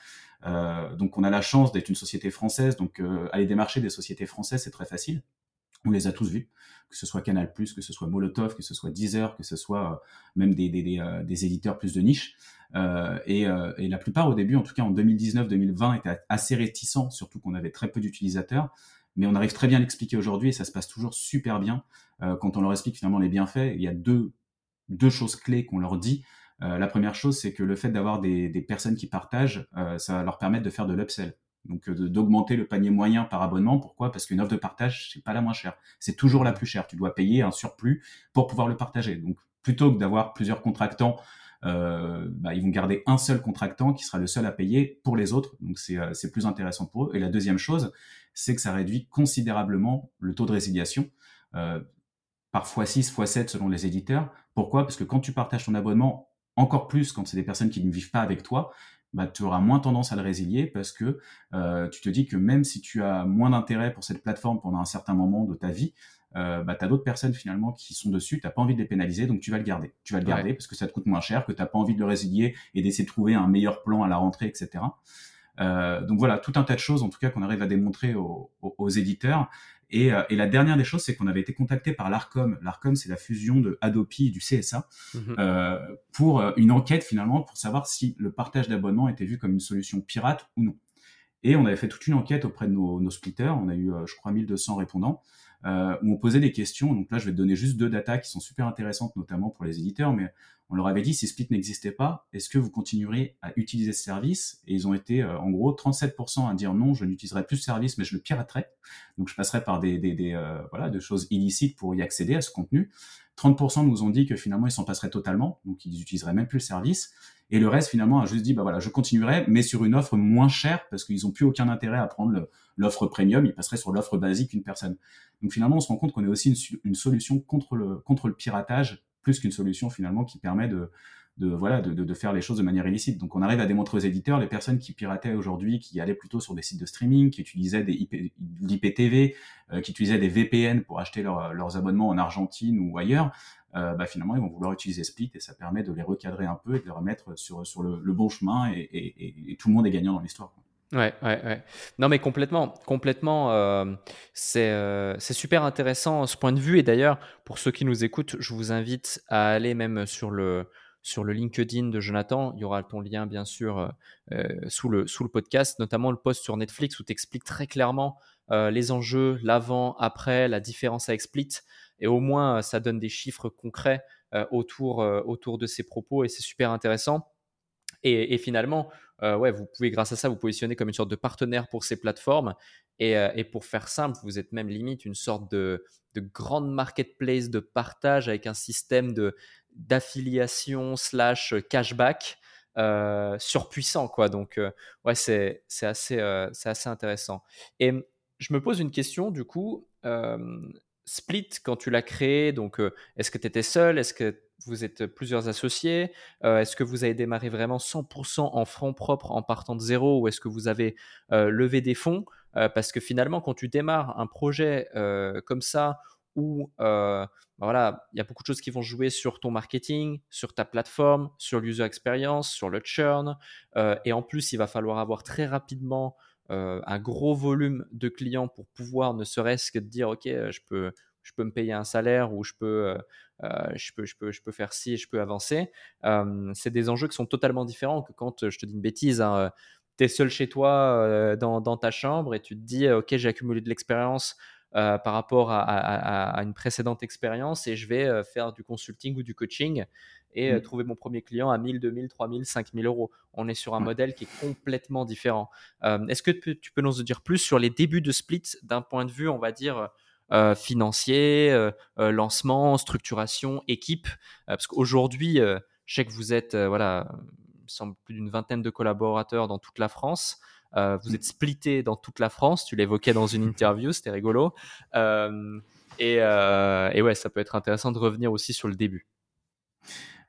Euh, donc on a la chance d'être une société française, donc euh, aller démarcher des sociétés françaises, c'est très facile. On les a tous vus, que ce soit Canal+, que ce soit Molotov, que ce soit Deezer, que ce soit euh, même des, des, des, euh, des, éditeurs plus de niche. Euh, et, et, la plupart au début, en tout cas en 2019-2020, étaient assez réticents, surtout qu'on avait très peu d'utilisateurs mais on arrive très bien à l'expliquer aujourd'hui et ça se passe toujours super bien euh, quand on leur explique finalement les bienfaits. Il y a deux, deux choses clés qu'on leur dit. Euh, la première chose, c'est que le fait d'avoir des, personnes qui partagent, euh, ça va leur permettre de faire de l'upsell. Donc d'augmenter le panier moyen par abonnement. Pourquoi? Parce qu'une offre de partage, c'est pas la moins chère. C'est toujours la plus chère. Tu dois payer un surplus pour pouvoir le partager. Donc plutôt que d'avoir plusieurs contractants euh, bah, ils vont garder un seul contractant qui sera le seul à payer pour les autres. Donc c'est plus intéressant pour eux. Et la deuxième chose, c'est que ça réduit considérablement le taux de résiliation, euh, par x6, x7 selon les éditeurs. Pourquoi? Parce que quand tu partages ton abonnement, encore plus quand c'est des personnes qui ne vivent pas avec toi, bah, tu auras moins tendance à le résilier parce que euh, tu te dis que même si tu as moins d'intérêt pour cette plateforme pendant un certain moment de ta vie, euh, bah, tu as d'autres personnes finalement qui sont dessus, tu n'as pas envie de les pénaliser, donc tu vas le garder. Tu vas le garder parce que ça te coûte moins cher, que tu n'as pas envie de le résilier et d'essayer de trouver un meilleur plan à la rentrée, etc. Euh, donc voilà, tout un tas de choses, en tout cas, qu'on arrive à démontrer aux, aux, éditeurs. Et, euh, et, la dernière des choses, c'est qu'on avait été contacté par l'Arcom. L'Arcom, c'est la fusion de Adopi et du CSA mhm. euh, pour euh, une enquête finalement pour savoir si le partage d'abonnement était vu comme une solution pirate ou non. Et on avait fait toute une enquête auprès de nos, nos splitters. On a eu, je crois, 1200 répondants. Euh, où on posait des questions. Donc là, je vais te donner juste deux datas qui sont super intéressantes, notamment pour les éditeurs, mais on leur avait dit si Split n'existait pas, est-ce que vous continuerez à utiliser ce service? Et ils ont été euh, en gros 37% à dire non, je n'utiliserai plus ce service, mais je le piraterai. Donc je passerai par des, des, des euh, voilà, de choses illicites pour y accéder à ce contenu. 30% nous ont dit que finalement ils s'en passeraient totalement, donc ils n'utiliseraient même plus le service. Et le reste finalement a juste dit bah voilà, je continuerai, mais sur une offre moins chère parce qu'ils n'ont plus aucun intérêt à prendre l'offre premium, ils passeraient sur l'offre basique une personne. Donc finalement, on se rend compte qu'on est aussi une, une, solution contre le contre le piratage plus qu'une solution finalement qui permet de de voilà de, de, faire les choses de manière illicite. Donc on arrive à démontrer aux éditeurs les personnes qui pirataient aujourd'hui, qui allaient plutôt sur des sites de streaming, qui utilisaient des IP, l'IPTV, euh, qui utilisaient des VPN pour acheter leurs abonnements en Argentine ou ailleurs. Euh, bah, finalement ils vont vouloir utiliser Split et ça permet de les recadrer un peu et de les remettre sur sur le, bon chemin et, tout le monde est gagnant dans l'histoire. Ouais, ouais, ouais. Non, mais complètement, complètement. Euh, c'est euh, c'est super intéressant ce point de vue. Et d'ailleurs, pour ceux qui nous écoutent, je vous invite à aller même sur le sur le LinkedIn de Jonathan. Il y aura ton lien, bien sûr, euh, sous, le, sous le podcast, notamment le post sur Netflix où tu expliques très clairement euh, les enjeux, l'avant, après, la différence avec Split. Et au moins, ça donne des chiffres concrets euh, autour, autour de ces propos et c'est super intéressant. Et finalement, ouais, vous pouvez, grâce à ça, vous positionner comme une sorte de partenaire pour ces plateformes. Et, et, pour faire simple, vous êtes même limite une sorte de, de grande marketplace de partage avec un système de d'affiliation slash cashback euh, surpuissant quoi. Donc euh, ouais c'est c'est assez euh, c'est assez intéressant. Et je me pose une question du coup Split quand tu l'as créé donc est-ce que tu étais seul? Est-ce que vous êtes plusieurs associés Est-ce que vous avez démarré vraiment 100% en francs propres en partant de zéro ou est-ce que vous avez levé des fonds? Parce que finalement, quand tu démarres un projet comme ça, où euh, bah voilà, il y a beaucoup de choses qui vont jouer sur ton marketing, sur ta plateforme, sur l'user experience, sur le churn. Euh, et en plus, il va falloir avoir très rapidement euh, un gros volume de clients pour pouvoir ne serait-ce que dire, OK, je peux, je peux me payer un salaire ou je peux, je peux, je peux, je peux faire ci et je peux avancer. c'est des enjeux qui sont totalement différents que quand je te dis une bêtise. Hein, tu es seul chez toi dans, dans, ta chambre et tu te dis, OK, j'ai accumulé de l'expérience euh, par rapport à, une précédente expérience et je vais euh, faire du consulting ou du coaching et euh, mm. trouver mon premier client à 1000, 2000, 3000, 5000 euros. On est sur un modèle qui est complètement différent. Est-ce que tu peux nous dire plus sur les débuts de Split d'un point de vue, on va dire, financier, lancement, structuration, équipe Parce qu'aujourd'hui, je sais que vous êtes, voilà, il semble plus d'une vingtaine de collaborateurs dans toute la France. Euh, vous êtes splitté dans toute la France. Tu l'évoquais dans une interview, c'était rigolo. Euh, et, euh, et, ouais, ça peut être intéressant de revenir aussi sur le début.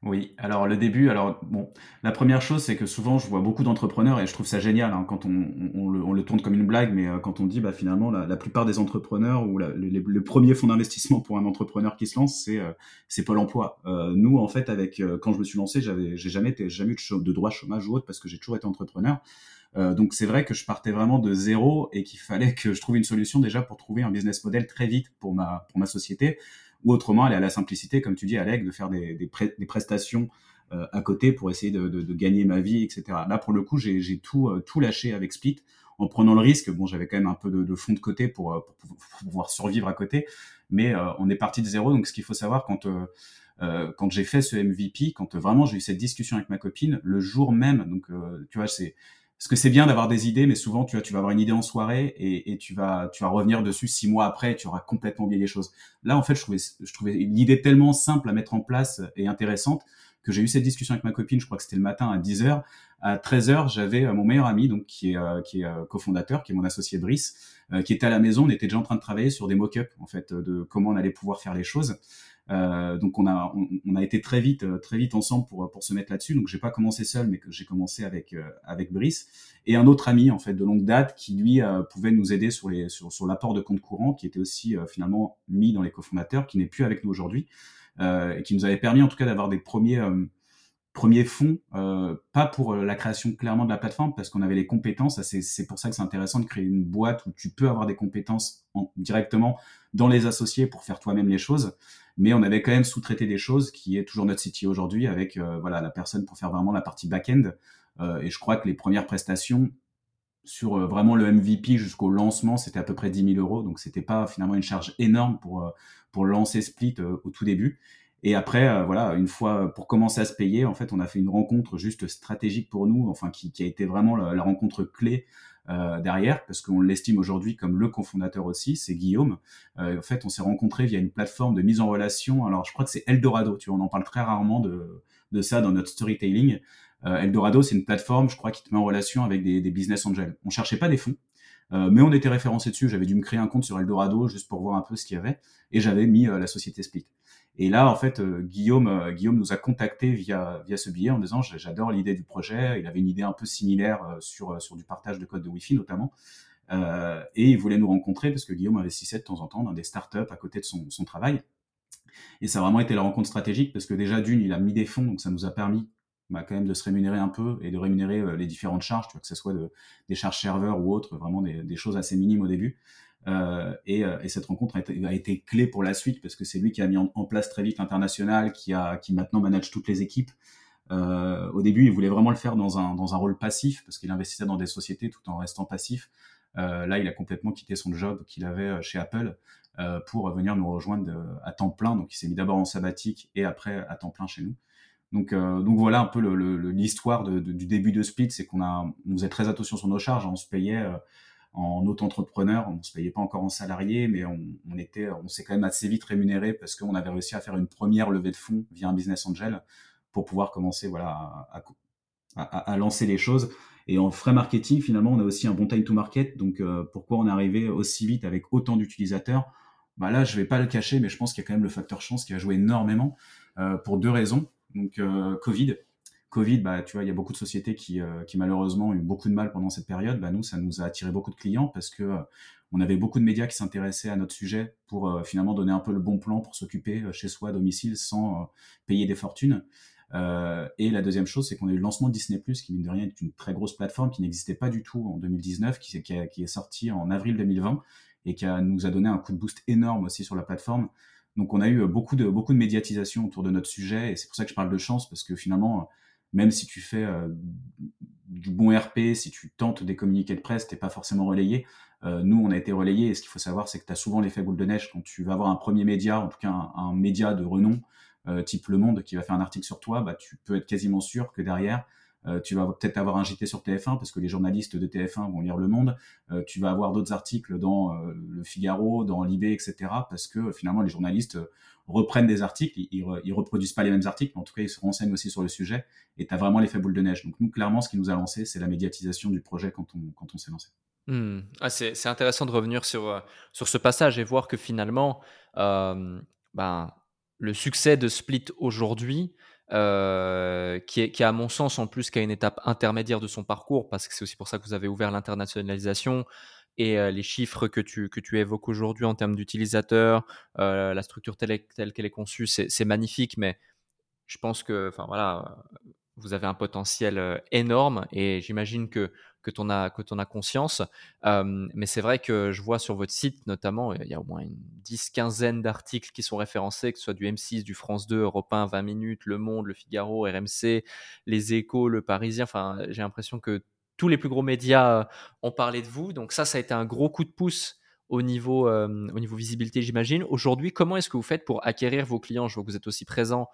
Oui, alors le début, alors bon, la première chose, c'est que souvent je vois beaucoup d'entrepreneurs et je trouve ça génial hein, quand on, on, le, on, le, tourne comme une blague, mais quand on dit bah finalement la, la plupart des entrepreneurs ou la, le, premier fonds d'investissement pour un entrepreneur qui se lance, c'est c'est Pôle Emploi. Euh, nous en fait, avec quand je me suis lancé, j'avais j'ai jamais été, jamais eu de, de droit chômage ou autre parce que j'ai toujours été entrepreneur. Euh, donc c'est vrai que je partais vraiment de zéro et qu'il fallait que je trouve une solution déjà pour trouver un business model très vite pour ma pour ma société ou autrement aller à la simplicité comme tu dis Alec de faire des, des, prestations euh, à côté pour essayer de, de, gagner ma vie etc là pour le coup j'ai tout euh, tout lâché avec Split en prenant le risque. Bon j'avais quand même un peu de, de fond de côté pour, euh, pouvoir survivre à côté. Mais on est parti de zéro. Donc ce qu'il faut savoir quand quand j'ai fait ce MVP, quand vraiment j'ai eu cette discussion avec ma copine, le jour même, donc tu vois, c'est parce que c'est bien d'avoir des idées, mais souvent tu vois, tu vas avoir une idée en soirée et, tu vas tu vas revenir dessus six mois après, et tu auras complètement oublié les choses. Là, en fait, je trouvais je l'idée tellement simple à mettre en place et intéressante que j'ai eu cette discussion avec ma copine. Je crois que c'était le matin à 10 h À 13 h j'avais euh, mon meilleur ami, donc qui est euh, qui est euh, cofondateur, qui est mon associé Brice, qui était à la maison. On était déjà en train de travailler sur des mock-ups en fait de comment on allait pouvoir faire les choses. Euh, donc on a on, a été très vite très vite ensemble pour pour se mettre là-dessus. Donc j'ai pas commencé seul, mais que j'ai commencé avec euh, avec Brice et un autre ami en fait de longue date qui lui euh, pouvait nous aider sur les sur, sur l'apport de compte courant, qui était aussi finalement mis dans les cofondateurs, qui n'est plus avec nous aujourd'hui et qui nous avait permis en tout cas d'avoir des premiers premiers fonds, euh, pas pour la création clairement de la plateforme, parce qu'on avait les compétences. C'est pour ça que c'est intéressant de créer une boîte où tu peux avoir des compétences en, directement dans les associés pour faire toi-même les choses mais on avait quand même sous-traité des choses qui est toujours notre CTO aujourd'hui avec euh, voilà la personne pour faire vraiment la partie back-end. Euh, et je crois que les premières prestations, sur vraiment le MVP jusqu'au lancement, c'était à peu près 10 000 euros. Donc, c'était pas finalement une charge énorme pour, pour lancer Split au tout début. Et après, voilà, une fois pour commencer à se payer, en fait, on a fait une rencontre juste stratégique pour nous, enfin qui a été vraiment la rencontre clé euh, derrière, parce qu'on l'estime aujourd'hui comme le cofondateur aussi, c'est Guillaume. Euh, en fait, on s'est rencontrés via une plateforme de mise en relation. Alors, je crois que c'est Eldorado. Tu vois, on en parle très rarement de, de ça dans notre storytelling. Euh, Eldorado, c'est une plateforme, je crois, qui te met en relation avec des, des business angels. On cherchait pas des fonds. Euh, mais on était référencé dessus. J'avais dû me créer un compte sur Eldorado juste pour voir un peu ce qu'il y avait, et j'avais mis la société Split. Et là, en fait, euh, Guillaume, euh, Guillaume nous a contacté via, via ce billet en disant j'adore l'idée du projet. Il avait une idée un peu similaire euh, sur, sur du partage de code de Wi-Fi notamment. Et il voulait nous rencontrer parce que Guillaume investissait de temps en temps dans des startups à côté de son, travail. Et ça a vraiment été la rencontre stratégique parce que déjà d'une, il a mis des fonds, donc ça nous a permis bah, quand même de se rémunérer un peu et de rémunérer les différentes charges, que ce soit de, des charges serveurs ou autres, vraiment des choses assez minimes au début. Euh, et, euh, et, cette rencontre a été, clé pour la suite parce que c'est lui qui a mis en, place très vite l'international, qui, maintenant manage toutes les équipes. Euh, au début, il voulait vraiment le faire dans un, rôle passif parce qu'il investissait dans des sociétés tout en restant passif. Là, il a complètement quitté son job qu'il avait chez Apple pour venir nous rejoindre à temps plein. Donc, il s'est mis d'abord en sabbatique et après à temps plein chez nous. Donc, voilà un peu l'histoire du début de Split, c'est qu'on a, on faisait très attention sur nos charges, on se payait en auto-entrepreneur. On ne se payait pas encore en salarié, mais on, était, on s'est quand même assez vite rémunéré parce qu'on avait réussi à faire une première levée de fonds via un business angel pour pouvoir commencer voilà, à lancer les choses. Et en frais marketing, finalement, on a aussi un bon time to market. Donc, euh, pourquoi on est arrivé aussi vite avec autant d'utilisateurs? Bah Là, je vais pas le cacher, mais je pense qu'il y a quand même le facteur chance qui a joué énormément euh, pour deux raisons. Donc, euh, Covid, Covid, bah, tu vois, il y a beaucoup de sociétés qui, euh, qui malheureusement ont eu beaucoup de mal pendant cette période. Bah, nous, ça nous a attiré beaucoup de clients parce que euh, on avait beaucoup de médias qui s'intéressaient à notre sujet pour euh, finalement donner un peu le bon plan pour s'occuper chez soi à domicile sans payer des fortunes. et la deuxième chose, c'est qu'on a eu le lancement de Disney+, qui mine de rien est une très grosse plateforme qui n'existait pas du tout en 2019, qui, est sorti en avril 2020 et qui nous a donné un coup de boost énorme aussi sur la plateforme. Donc on a eu beaucoup de, beaucoup de médiatisation autour de notre sujet et c'est pour ça que je parle de chance parce que finalement même si tu fais euh, du bon RP, si tu tentes des communiqués de presse, t'es pas forcément relayé. Euh, nous, on a été relayé. Et ce qu'il faut savoir, c'est que tu as souvent l'effet boule de neige quand tu vas avoir un premier média, en tout cas un, média de renom, euh, type Le Monde, qui va faire un article sur toi. Bah, tu peux être quasiment sûr que derrière, tu vas peut-être avoir un JT sur TF1 parce que les journalistes de TF1 vont lire Le Monde. Tu vas avoir d'autres articles dans Le Figaro, dans Libé, etc. Parce que finalement, les journalistes reprennent des articles, ils, ils, reproduisent pas les mêmes articles, mais en tout cas, ils se renseignent aussi sur le sujet. Et tu as vraiment l'effet boule de neige. Donc nous, clairement, ce qui nous a lancé, c'est la médiatisation du projet quand on, s'est lancé. Mmh. Ah, c'est intéressant de revenir sur, sur ce passage et voir que finalement, euh, ben, le succès de Split aujourd'hui, euh, qui, est, qui, à mon sens, en plus, qui a une étape intermédiaire de son parcours, parce que c'est aussi pour ça que vous avez ouvert l'internationalisation et les chiffres que tu, que tu évoques aujourd'hui en termes d'utilisateurs, la structure telle, telle qu'elle est conçue, c'est magnifique, mais je pense que, enfin voilà, vous avez un potentiel énorme et j'imagine que que tu en as, as conscience. Mais c'est vrai que je vois sur votre site, notamment, il y a au moins une dix, quinzaine d'articles qui sont référencés, que ce soit du M6, du France 2, Europe 1, 20 minutes, Le Monde, Le Figaro, RMC, Les Échos, Le Parisien. Enfin, j'ai l'impression que tous les plus gros médias euh, ont parlé de vous. Donc ça, ça a été un gros coup de pouce au niveau, euh, au niveau visibilité, j'imagine. Aujourd'hui, comment est-ce que vous faites pour acquérir vos clients? Je vois que vous êtes aussi présent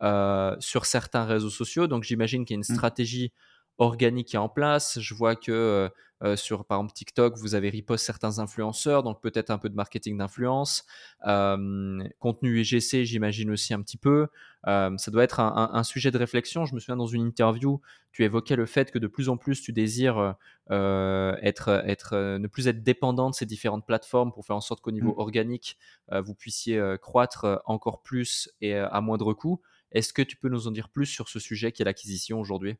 euh, sur certains réseaux sociaux. Donc j'imagine qu'il y a une mmh. stratégie organique qui est en place. Je vois que euh, euh, sur par exemple TikTok, vous avez riposte certains influenceurs, donc peut-être un peu de marketing d'influence. Euh, contenu EGC, j'imagine aussi un petit peu. ça doit être un, sujet de réflexion. Je me souviens dans une interview, tu évoquais le fait que de plus en plus tu désires être, être, ne plus être dépendant de ces différentes plateformes pour faire en sorte qu'au niveau mmh. organique, vous puissiez croître encore plus et à moindre coût. Est-ce que tu peux nous en dire plus sur ce sujet qui est l'acquisition aujourd'hui?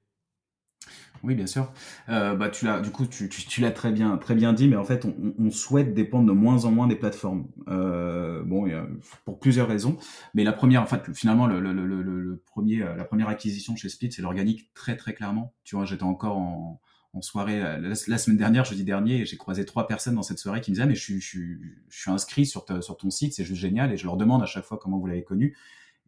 Oui, bien sûr. Euh, bah, tu l'as, du coup, tu, tu, l'as très bien, très bien dit, mais en fait, on, souhaite dépendre de moins en moins des plateformes. Euh, bon, pour plusieurs raisons, mais la première, en fait, finalement, le, le, le, premier, euh, la première acquisition chez Split, c'est l'organique, très très clairement. Tu vois, j'étais encore en, en soirée la, semaine dernière, jeudi dernier, j'ai croisé trois personnes dans cette soirée qui me disaient mais je suis inscrit sur, sur ton site, c'est juste génial, et je leur demande à chaque fois comment vous l'avez connu.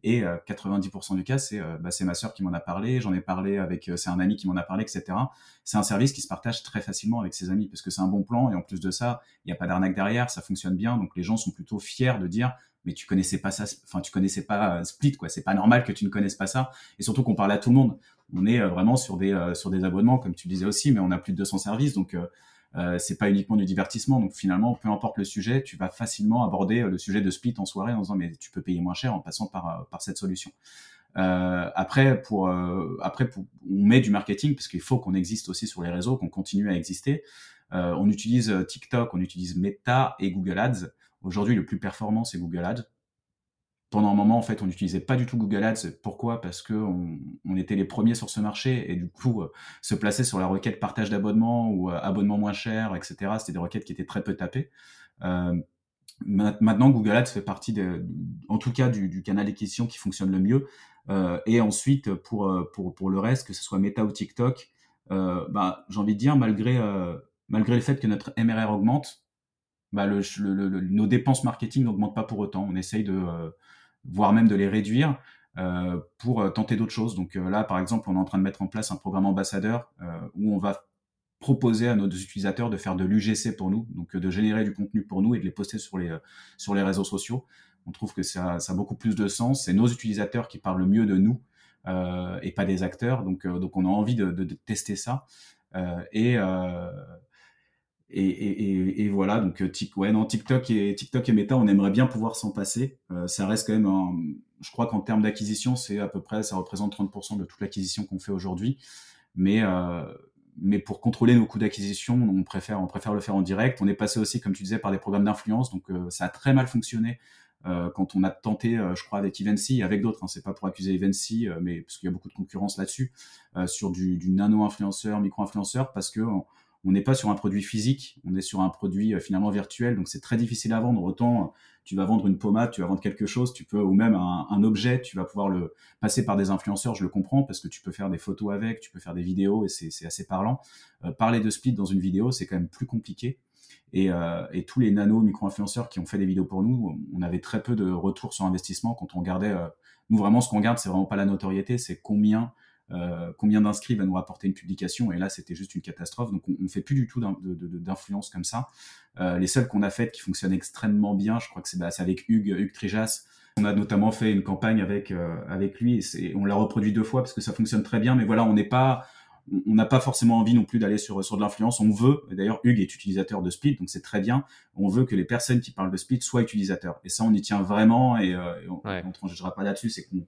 Et 90% du cas, c'est bah, c'est ma sœur qui m'en a parlé, j'en ai parlé avec, c'est un ami qui m'en a parlé, etc. C'est un service qui se partage très facilement avec ses amis parce que c'est un bon plan et en plus de ça, il n'y a pas d'arnaque derrière, ça fonctionne bien, donc les gens sont plutôt fiers de dire mais tu connaissais pas ça, enfin tu connaissais pas Split quoi, c'est pas normal que tu ne connaisses pas ça et surtout qu'on parle à tout le monde. On est vraiment sur des sur des abonnements comme tu disais aussi, mais on a plus de 200 services donc euh, c'est pas uniquement du divertissement. Donc finalement, peu importe le sujet, tu vas facilement aborder euh, le sujet de split en soirée en disant mais tu peux payer moins cher en passant par, euh, par cette solution. Après, pour, après pour, on met du marketing parce qu'il faut qu'on existe aussi sur les réseaux, qu'on continue à exister. on utilise TikTok, on utilise Meta et Google Ads. Aujourd'hui, le plus performant, c'est Google Ads pendant un moment, en fait, on n'utilisait pas du tout Google Ads. Pourquoi? Parce que on, était les premiers sur ce marché et du coup, euh, se placer sur la requête partage d'abonnement ou euh, abonnement moins cher, etc. C'était des requêtes qui étaient très peu tapées. Euh, maintenant, Google Ads fait partie, en tout cas, du, canal d'acquisition qui fonctionne le mieux. et ensuite, pour, pour, pour le reste, que ce soit Meta ou TikTok, bah, j'ai envie de dire, malgré, malgré le fait que notre MRR augmente, bah, nos dépenses marketing n'augmentent pas pour autant. On essaye de voire même de les réduire euh, pour euh, tenter d'autres choses. Donc euh, là, par exemple, on est en train de mettre en place un programme ambassadeur où on va proposer à nos utilisateurs de faire de l'UGC pour nous, donc de générer du contenu pour nous et de les poster sur les, sur les réseaux sociaux. On trouve que ça, ça a beaucoup plus de sens. C'est nos utilisateurs qui parlent le mieux de nous et pas des acteurs. Donc, donc on a envie de, tester ça. Et, voilà, donc euh, ouais, non, TikTok et TikTok et Meta, on aimerait bien pouvoir s'en passer. Euh, ça reste quand même, je crois qu'en termes d'acquisition, c'est à peu près, ça représente 30% de toute l'acquisition qu'on fait aujourd'hui. Mais euh, mais pour contrôler nos coûts d'acquisition, on préfère on préfère le faire en direct. On est passé aussi, comme tu disais, par des programmes d'influence, donc ça a très mal fonctionné. Quand on a tenté, je crois, avec Evency, avec d'autres, hein, c'est pas pour accuser Evency, mais parce qu'il y a beaucoup de concurrence là-dessus, sur du, nano-influenceur, micro-influenceur, parce que n'est pas sur un produit physique, on est sur un produit euh, finalement virtuel, donc c'est très difficile à vendre. Autant euh, tu vas vendre une pommade, tu vas vendre quelque chose, tu peux ou même un, objet, tu vas pouvoir le passer par des influenceurs, je le comprends parce que tu peux faire des photos avec, tu peux faire des vidéos et c'est assez parlant. Euh, parler de split dans une vidéo, c'est quand même plus compliqué. Et, tous les nano micro-influenceurs qui ont fait des vidéos pour nous, on avait très peu de retours sur investissement quand on regardait. nous vraiment, ce qu'on garde, c'est vraiment pas la notoriété, c'est combien combien d'inscrits va nous rapporter une publication et là c'était juste une catastrophe donc on, ne fait plus du tout d'influence comme ça euh, les seules qu'on a faites qui fonctionnent extrêmement bien je crois que c'est bah, avec Hugues, Hugues Trijas on a notamment fait une campagne avec euh, avec lui et on l'a reproduit deux fois parce que ça fonctionne très bien mais voilà on n'est pas on n'a pas forcément envie non plus d'aller sur, sur de l'influence. On veut, d'ailleurs, Hugues est utilisateur de Split, donc c'est très bien. On veut que les personnes qui parlent de Split soient utilisateurs. Et ça, on y tient vraiment et, on ne tranchera pas là-dessus. C'est qu'on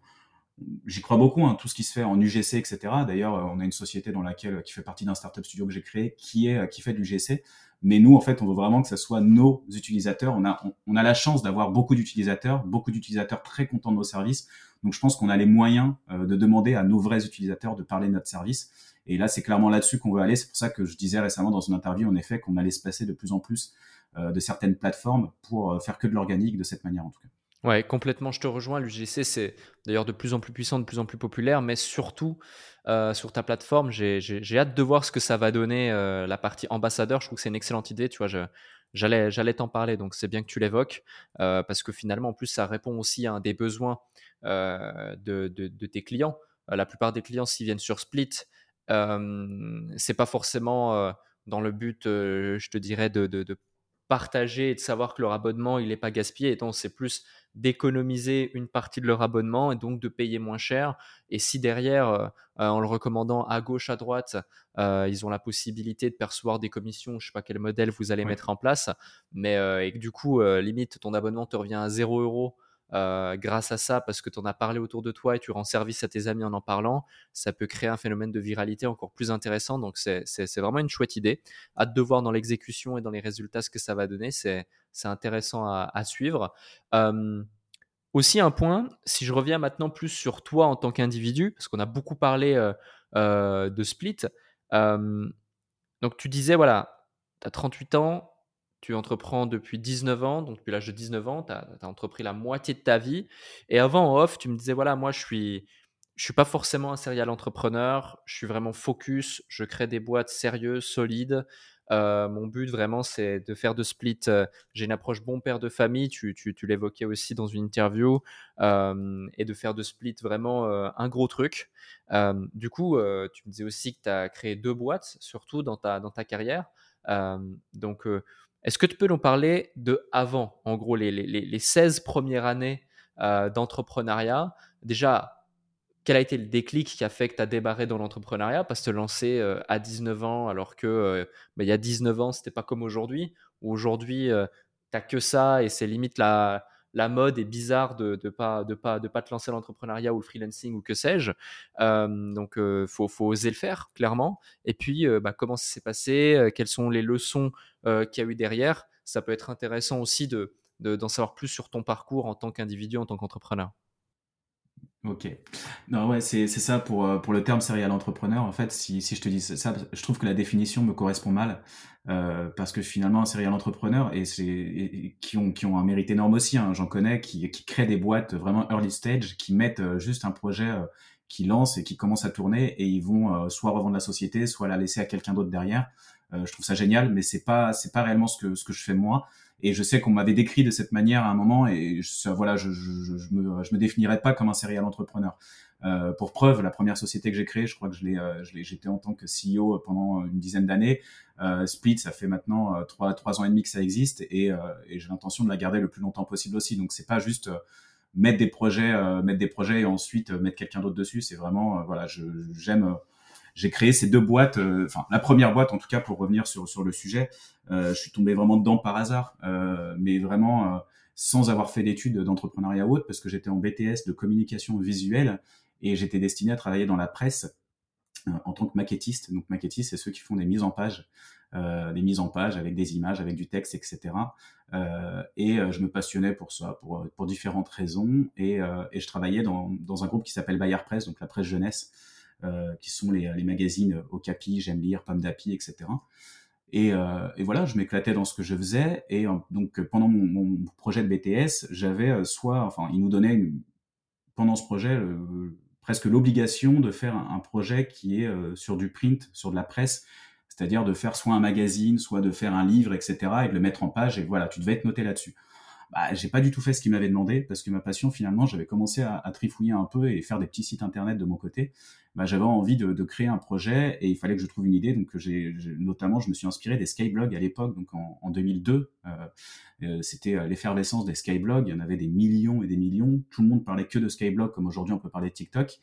j'y crois beaucoup, hein, tout ce qui se fait en UGC, etc. D'ailleurs, euh, on a une société dans laquelle, qui fait partie d'un startup studio que j'ai créé, qui est, qui fait de l'UGC. Mais nous, en fait, on veut vraiment que ce soit nos utilisateurs. On a, on, a la chance d'avoir beaucoup d'utilisateurs, beaucoup d'utilisateurs très contents de nos services. Donc, je pense qu'on a les moyens euh, de demander à nos vrais utilisateurs de parler de notre service. Et là, c'est clairement là-dessus qu'on veut aller. C'est pour ça que je disais récemment dans une interview, en effet, qu'on allait se passer de plus en plus euh, de certaines plateformes pour faire que de l'organique de cette manière, en tout cas. Ouais, complètement, je te rejoins. L'UGC, c'est d'ailleurs de plus en plus puissant, de plus en plus populaire, mais surtout euh, sur ta plateforme, j'ai hâte de voir ce que ça va donner euh, la partie ambassadeur. Je trouve que c'est une excellente idée. Tu vois, j'allais t'en parler, donc c'est bien que tu l'évoques, euh, parce que finalement, en plus, ça répond aussi à un des besoins de, tes clients. la plupart des clients, s'ils viennent sur Split, c'est pas forcément dans le but, je te dirais, de partager et de savoir que leur abonnement il n'est pas gaspillé. Et donc c'est plus d'économiser une partie de leur abonnement et donc de payer moins cher. Et si derrière euh, euh, en le recommandant à gauche à droite euh, ils ont la possibilité de percevoir des commissions je sais pas quel modèle vous allez mettre en place mais et que du coup limite ton abonnement te revient à 0 euros euh, grâce à ça, parce que tu en as parlé autour de toi et tu rends service à tes amis en en parlant, ça peut créer un phénomène de viralité encore plus intéressant. Donc c'est vraiment une chouette idée. Hâte de voir dans l'exécution et dans les résultats ce que ça va donner. C'est intéressant à, suivre. Euh, aussi un point, si je reviens maintenant plus sur toi en tant qu'individu, parce qu'on a beaucoup parlé euh, de split. donc tu disais, voilà, tu as 38 ans, tu entreprends depuis 19 ans, donc depuis l'âge de 19 ans, tu as, entrepris la moitié de ta vie. Et avant, en off, tu me disais, voilà, moi, je suis, je suis pas forcément un serial entrepreneur, je suis vraiment focus, je crée des boîtes sérieuses, solides, mon but vraiment, c'est de faire de Split. J'ai une approche bon père de famille, tu, tu, l'évoquais aussi dans une interview, et de faire de Split vraiment un gros truc. du coup, tu me disais aussi que tu as créé deux boîtes, surtout dans ta, dans ta carrière. donc, est-ce que tu peux nous parler de avant, en gros, les, les, les 16 premières années d'entrepreneuriat? Déjà, quel a été le déclic qui a fait que tu as débarré dans l'entrepreneuriat? Parce que te lancer euh, à 19 ans, alors que euh, bah, il y a 19 ans, c'était pas comme aujourd'hui. Aujourd'hui, euh, tu n'as que ça et c'est limite la, la mode est bizarre de ne pas, de pas, de pas te lancer l'entrepreneuriat ou le freelancing ou que sais-je. donc, il faut, faut, oser le faire, clairement. Et puis, bah, comment ça s'est passé Quelles sont les leçons qu'il y a eu derrière Ça peut être intéressant aussi de, d'en savoir plus sur ton parcours en tant qu'individu, en tant qu'entrepreneur. Ok. Non, ouais, c'est ça pour, euh, pour le terme serial entrepreneur. En fait, si, si je te dis ça, je trouve que la définition me correspond mal euh, parce que finalement, un serial entrepreneur et c'est qui ont qui ont un mérite énorme aussi. Hein, J'en connais qui qui créent des boîtes vraiment early stage, qui mettent euh, juste un projet euh, qui lance et qui commence à tourner et ils vont soit revendre la société, soit la laisser à quelqu'un d'autre derrière. Je trouve ça génial, mais c'est pas c'est pas réellement ce que ce que je fais moi. Et je sais qu'on m'avait décrit de cette manière à un moment, et je, voilà, je, je, me, je me définirais pas comme un serial entrepreneur. Euh, pour preuve, la première société que j'ai créée, je crois que je l'ai, euh, j'étais en tant que CEO pendant une dizaine d'années. Euh, Split, ça fait maintenant euh, trois, trois ans et demi que ça existe, et, euh, et j'ai l'intention de la garder le plus longtemps possible aussi. Donc c'est pas juste mettre des projets, mettre des projets et ensuite mettre quelqu'un d'autre dessus. C'est vraiment, voilà, j'aime j'ai créé ces deux boîtes. Euh, enfin, la première boîte, en tout cas, pour revenir sur sur le sujet, euh, je suis tombé vraiment dedans par hasard, euh, mais vraiment sans avoir fait d'études d'entrepreneuriat haute, parce que j'étais en BTS de communication visuelle et j'étais destiné à travailler dans la presse en tant que maquettiste. Donc maquettiste, c'est ceux qui font des mises en page, euh, des mises en page avec des images, avec du texte, etc. Euh, et je me passionnais pour ça, pour, pour différentes raisons. Et, et je travaillais dans, dans un groupe qui s'appelle Bayard Presse, donc la presse jeunesse, euh, qui sont les, les magazines Okapi, J'aime lire, Pomme d'Api, etc. Et, euh, et, voilà, je m'éclatais dans ce que je faisais. Et euh, donc, pendant mon, projet de BTS, j'avais soit, enfin, il nous donnait pendant ce projet presque l'obligation de faire un, projet qui est sur du print, sur de la presse, c'est-à-dire de faire soit un magazine, soit de faire un livre, etc., et de le mettre en page. Et voilà, tu devais être noté là-dessus bah, j'ai pas du tout fait ce qu'il m'avait demandé parce que ma passion finalement j'avais commencé à, trifouiller un peu et faire des petits sites internet de mon côté. Bah, j'avais envie de, créer un projet et il fallait que je trouve une idée. Donc notamment je me suis inspiré des skyblogs à l'époque donc en, en 2002 euh, euh, c'était euh, l'effervescence des skyblogs il y en avait des millions et des millions. Tout le monde parlait que de skyblogs comme aujourd'hui on peut parler de TikTok.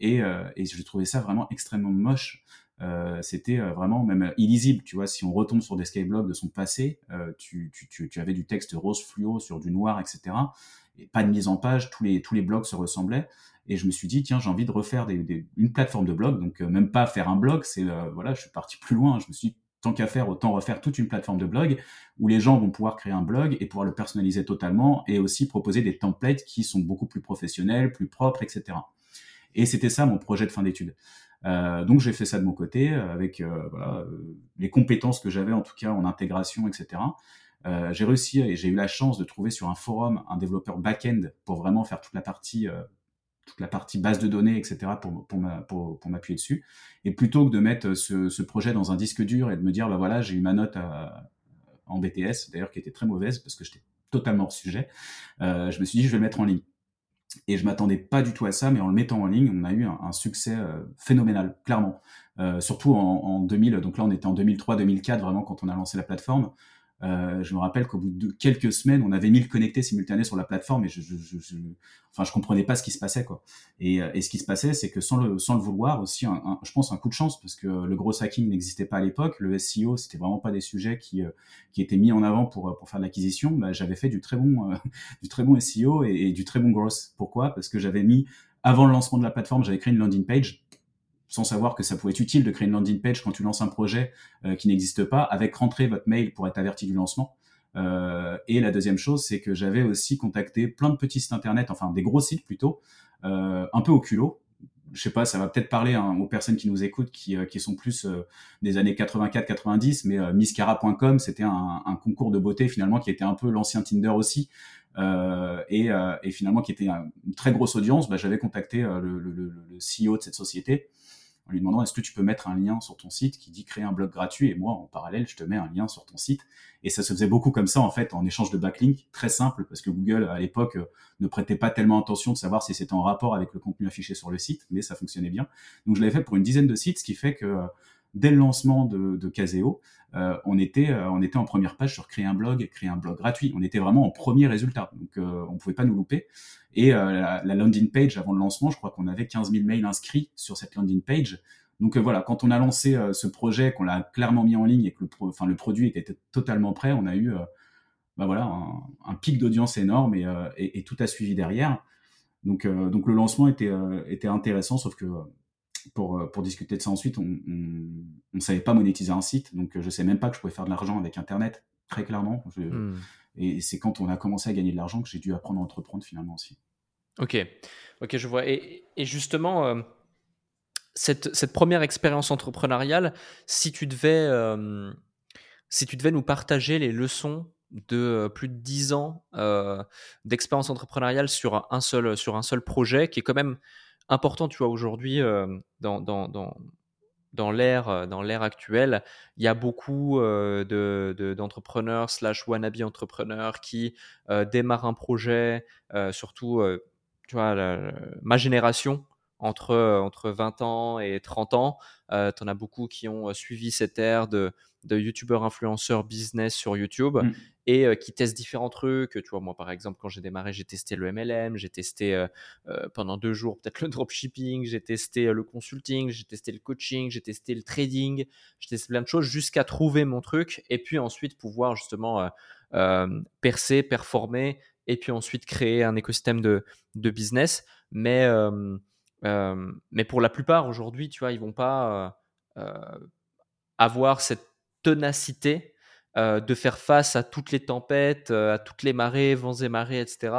Et, euh, et j'ai trouvé ça vraiment extrêmement moche euh, c'était euh, vraiment même illisible. Tu vois, si on retombe sur des skyblogs de son passé, euh, tu, tu, tu, avais du texte rose fluo sur du noir, etc. Et pas de mise en page, tous les, tous les blogs se ressemblaient. Et je me suis dit, tiens, j'ai envie de refaire des, des, une plateforme de blog. Donc, même pas faire un blog, c'est, voilà, je suis parti plus loin. Je me suis dit, tant qu'à faire, autant refaire toute une plateforme de blog où les gens vont pouvoir créer un blog et pouvoir le personnaliser totalement et aussi proposer des templates qui sont beaucoup plus professionnels, plus propres, etc. Et c'était ça mon projet de fin d'études. Euh, donc j'ai fait ça de mon côté euh, avec euh, voilà, les compétences que j'avais en tout cas en intégration, etc. Euh, j'ai réussi et j'ai eu la chance de trouver sur un forum un développeur back-end pour vraiment faire toute la partie toute la partie base de données, etc. pour, pour, pour, pour m'appuyer dessus. Et plutôt que de mettre ce, ce, projet dans un disque dur et de me dire, bah voilà, j'ai eu ma note à, en BTS, d'ailleurs qui était très mauvaise parce que j'étais totalement hors sujet, euh, je me suis dit, je vais mettre en ligne. Et je m'attendais pas du tout à ça, mais en le mettant en ligne, on a eu un, succès euh, phénoménal, clairement. Euh, surtout en, en, 2000, donc là on était en 2003-2004 vraiment quand on a lancé la plateforme. Euh, je me rappelle qu'au bout de quelques semaines, on avait 1000 connectés simultanés sur la plateforme et je, je, je, je, enfin, je comprenais pas ce qui se passait quoi. Et, euh, et ce qui se passait, c'est que sans le, sans le vouloir aussi, je pense un coup de chance parce que le gros hacking n'existait pas à l'époque, le SEO c'était vraiment pas des sujets qui, euh, qui étaient mis en avant pour, pour faire de l'acquisition. Bah, j'avais fait du très bon, euh, du très bon SEO et, et du très bon growth. Pourquoi? Parce que j'avais mis avant le lancement de la plateforme, j'avais créé une landing page sans savoir que ça pouvait être utile de créer une landing page quand tu lances un projet euh, qui n'existe pas, avec rentrer votre mail pour être averti du lancement. Euh, et la deuxième chose, c'est que j'avais aussi contacté plein de petits sites internet, enfin des gros sites plutôt, euh, un peu au culot. Je sais pas, ça va peut-être parler hein, aux personnes qui nous écoutent, qui, sont plus des années 84-90, mais miscara.com, c'était un, concours de beauté finalement qui était un peu l'ancien Tinder aussi, et, finalement qui était une très grosse audience. Bah, j'avais contacté le, CEO de cette société en lui demandant est-ce que tu peux mettre un lien sur ton site qui dit créer un blog gratuit? Et moi en parallèle je te mets un lien sur ton site. Et ça se faisait beaucoup comme ça en fait en échange de backlink très simple parce que Google à l'époque euh, ne prêtait pas tellement attention de savoir si c'était en rapport avec le contenu affiché sur le site mais ça fonctionnait bien. Donc je l'avais fait pour une dizaine de sites ce qui fait que euh, dès le lancement de, de Caseo, euh, on était euh, on était en première page sur créer un blog, créer un blog gratuit. On était vraiment en premier résultat, donc euh, on pouvait pas nous louper. Et la, la, landing page avant le lancement, je crois qu'on avait 15 000 mails inscrits sur cette landing page. Donc voilà, quand on a lancé ce projet, qu'on l'a clairement mis en ligne et que le, le produit était totalement prêt, on a eu bah voilà, un, pic d'audience énorme et, tout a suivi derrière. Donc, le lancement était intéressant, sauf que pour, euh, pour discuter de ça ensuite, on ne savait pas monétiser un site, donc euh, je sais même pas que je pouvais faire de l'argent avec Internet, très clairement. Hmm. Et c'est quand on a commencé à gagner de l'argent que j'ai dû apprendre à entreprendre finalement aussi. Ok, ok, je vois. Et, et justement, euh, cette, cette, première expérience entrepreneuriale, si tu devais, si tu devais nous partager les leçons de plus de 10 ans d'expérience entrepreneuriale sur un, seul, sur un seul projet, qui est quand même important, tu vois, aujourd'hui, euh, dans, dans, dans, l'ère euh, dans l'ère actuelle, il y a beaucoup euh, de, d'entrepreneurs slash wannabe entrepreneurs qui démarrent un projet, surtout, tu vois, ma génération, entre, entre 20 ans et 30 ans. Tu en as beaucoup qui ont suivi cette ère de, de youtubeurs influenceurs business sur YouTube mmh. Et qui testent différents trucs. Tu vois, moi par exemple, quand j'ai démarré, j'ai testé le MLM, j'ai testé pendant deux jours peut-être le dropshipping, j'ai testé le consulting, j'ai testé le coaching, j'ai testé le trading, j'ai testé plein de choses jusqu'à trouver mon truc et puis ensuite pouvoir justement percer, performer et puis ensuite créer un écosystème de, de business. Mais mais pour la plupart aujourd'hui, tu vois, ils vont pas avoir cette ténacité de faire face à toutes les tempêtes, à toutes les marées, vents et marées, etc.,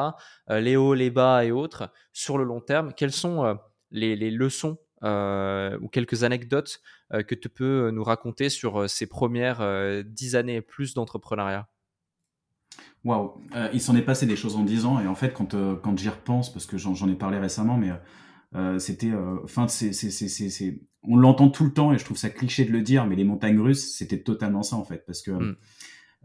les hauts, les bas et autres, sur le long terme. Quelles sont les, les, leçons ou quelques anecdotes que tu peux nous raconter sur ces premières dix années et plus d'entrepreneuriat? Waouh, il s'en est passé des choses en dix ans et en fait quand, quand j'y repense, parce que j'en ai parlé récemment, mais euh, c'était, euh, c'est, c'est, c'est, on l'entend tout le temps et je trouve ça cliché de le dire, mais les montagnes russes, c'était totalement ça en fait, parce que mm.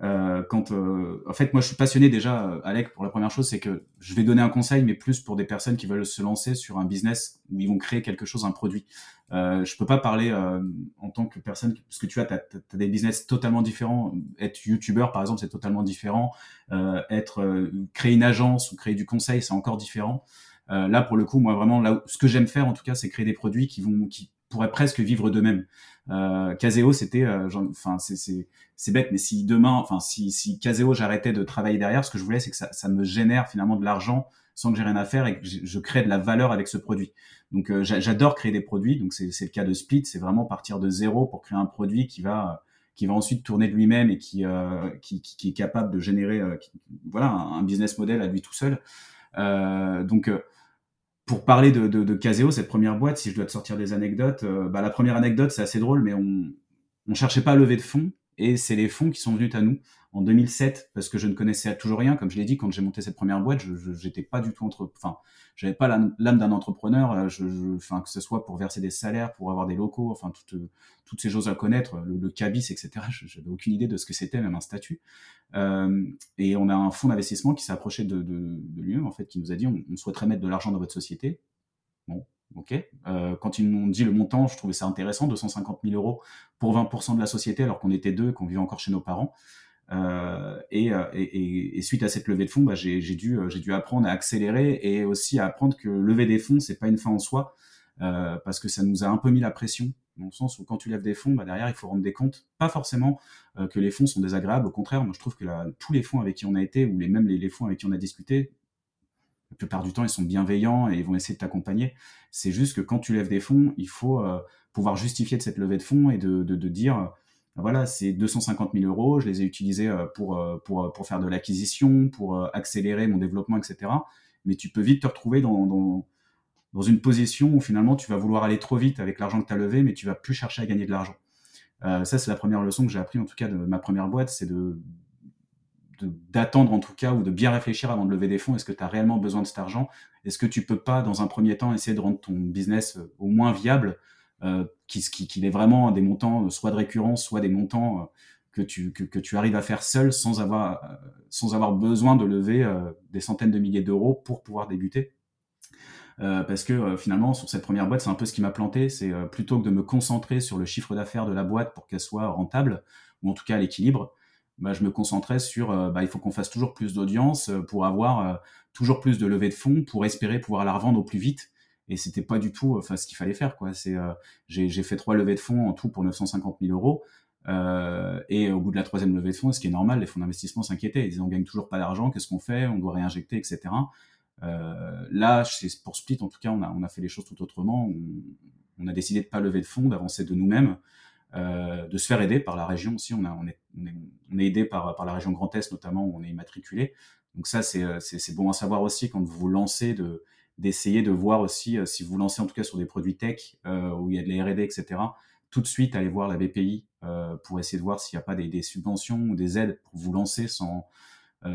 euh, quand, euh, en fait, moi, je suis passionné déjà, Alec. Pour la première chose, c'est que je vais donner un conseil, mais plus pour des personnes qui veulent se lancer sur un business où ils vont créer quelque chose, un produit. Euh, je peux pas parler en tant que personne, parce que tu vois, as, des business totalement différents. Être youtubeur, par exemple, c'est totalement différent. être créer une agence ou créer du conseil, c'est encore différent. Euh, là, pour le coup, moi vraiment, là, ce que j'aime faire en tout cas, c'est créer des produits qui vont, qui pourraient presque vivre d'eux-mêmes. Euh, Caseo, c'était, euh, enfin, c'est bête, mais si demain, enfin, si, si Caseo, j'arrêtais de travailler derrière, ce que je voulais, c'est que ça, ça me génère finalement de l'argent sans que j'ai rien à faire et que je, crée de la valeur avec ce produit. Donc, euh, j'adore créer des produits. Donc, c'est le cas de Split, c'est vraiment partir de zéro pour créer un produit qui va qui va ensuite tourner de lui-même et qui, euh, qui, qui, qui, est capable de générer voilà un, business model à lui tout seul. Euh, donc pour parler de, Caseo, cette première boîte, si je dois te sortir des anecdotes, euh, bah, la première anecdote, c'est assez drôle, mais on ne cherchait pas à lever de fonds, et c'est les fonds qui sont venus à nous en 2007, parce que je ne connaissais toujours rien. Comme je l'ai dit, quand j'ai monté cette première boîte, je n'étais pas du tout entre, enfin, j'avais pas l'âme d'un entrepreneur, euh, je, je, enfin, que ce soit pour verser des salaires, pour avoir des locaux, enfin, toutes, toutes ces choses à connaître, le, le cabis, etc. J'avais aucune idée de ce que c'était, même un statut. Euh, et on a un fonds d'investissement qui s'est approché de, de, de lui en fait, qui nous a dit, on, on souhaiterait mettre de l'argent dans votre société. Bon, ok. Euh, quand ils m'ont dit le montant, je trouvais ça intéressant, 250 000 euros pour 20% de la société, alors qu'on était deux, qu'on vivait encore chez nos parents. Euh, et, euh, et, suite à cette levée de fonds, bah, j'ai dû, euh, j'ai dû apprendre à accélérer et aussi à apprendre que lever des fonds, c'est pas une fin en soi, parce que ça nous a un peu mis la pression, dans le sens où quand tu lèves des fonds, bah, derrière, il faut rendre des comptes. Pas forcément que les fonds sont désagréables, au contraire, moi je trouve que tous les fonds avec qui on a été, ou les, même les, fonds avec qui on a discuté, la plupart du temps, ils sont bienveillants et ils vont essayer de t'accompagner. C'est juste que quand tu lèves des fonds, il faut pouvoir justifier de cette levée de fonds et de dire voilà, c'est 250 000 euros, je les ai utilisés euh, pour, euh, pour, euh, pour faire de l'acquisition, pour accélérer mon développement, etc. Mais tu peux vite te retrouver dans, dans, dans, une position où finalement tu vas vouloir aller trop vite avec l'argent que tu as levé, mais tu vas plus chercher à gagner de l'argent. Ça, c'est la première leçon que j'ai appris en tout cas de ma première boîte, c'est de d'attendre en tout cas ou de bien réfléchir avant de lever des fonds. Est-ce que tu as réellement besoin de cet argent? Est-ce que tu peux pas, dans un premier temps, essayer de rendre ton business au moins viable? Qu'il qui, qui est vraiment des montants soit de récurrence, soit des montants que tu, que, tu arrives à faire seul sans avoir, besoin de lever des centaines de milliers d'euros pour pouvoir débuter. Euh, parce que euh, finalement sur cette première boîte c'est un peu ce qui m'a planté c'est euh, plutôt que de me concentrer sur le chiffre d'affaires de la boîte pour qu'elle soit rentable ou en tout cas à l'équilibre bah, je me concentrais sur bah, il faut qu'on fasse toujours plus d'audience pour avoir toujours plus de levée de fonds pour espérer pouvoir la revendre au plus vite et c'était pas du tout enfin ce qu'il fallait faire quoi c'est j'ai fait trois levées de fonds en tout pour 950 000 euros euh, et au bout de la troisième levée de fonds, ce qui est normal, les fonds d'investissement s'inquiétaient. Ils disaient on gagne toujours pas d'argent, qu'est-ce qu'on fait? On doit réinjecter, etc. Euh, là, pour Split, en tout cas, on a, on a fait les choses tout autrement. On, a décidé de pas lever de fonds, d'avancer de nous-mêmes, euh, de se faire aider par la région aussi. On, a, on, est, on, est, on est aidé par, par la région Grand Est, notamment, où on est immatriculé. Donc ça, c'est, c'est, bon à savoir aussi quand vous vous lancez de d'essayer de voir aussi euh, si vous lancez en tout cas sur des produits tech euh, où il y a de la R&D, etc. Tout de suite, aller voir la BPI euh, pour essayer de voir s'il n'y a pas des, subventions ou des aides pour vous lancer sans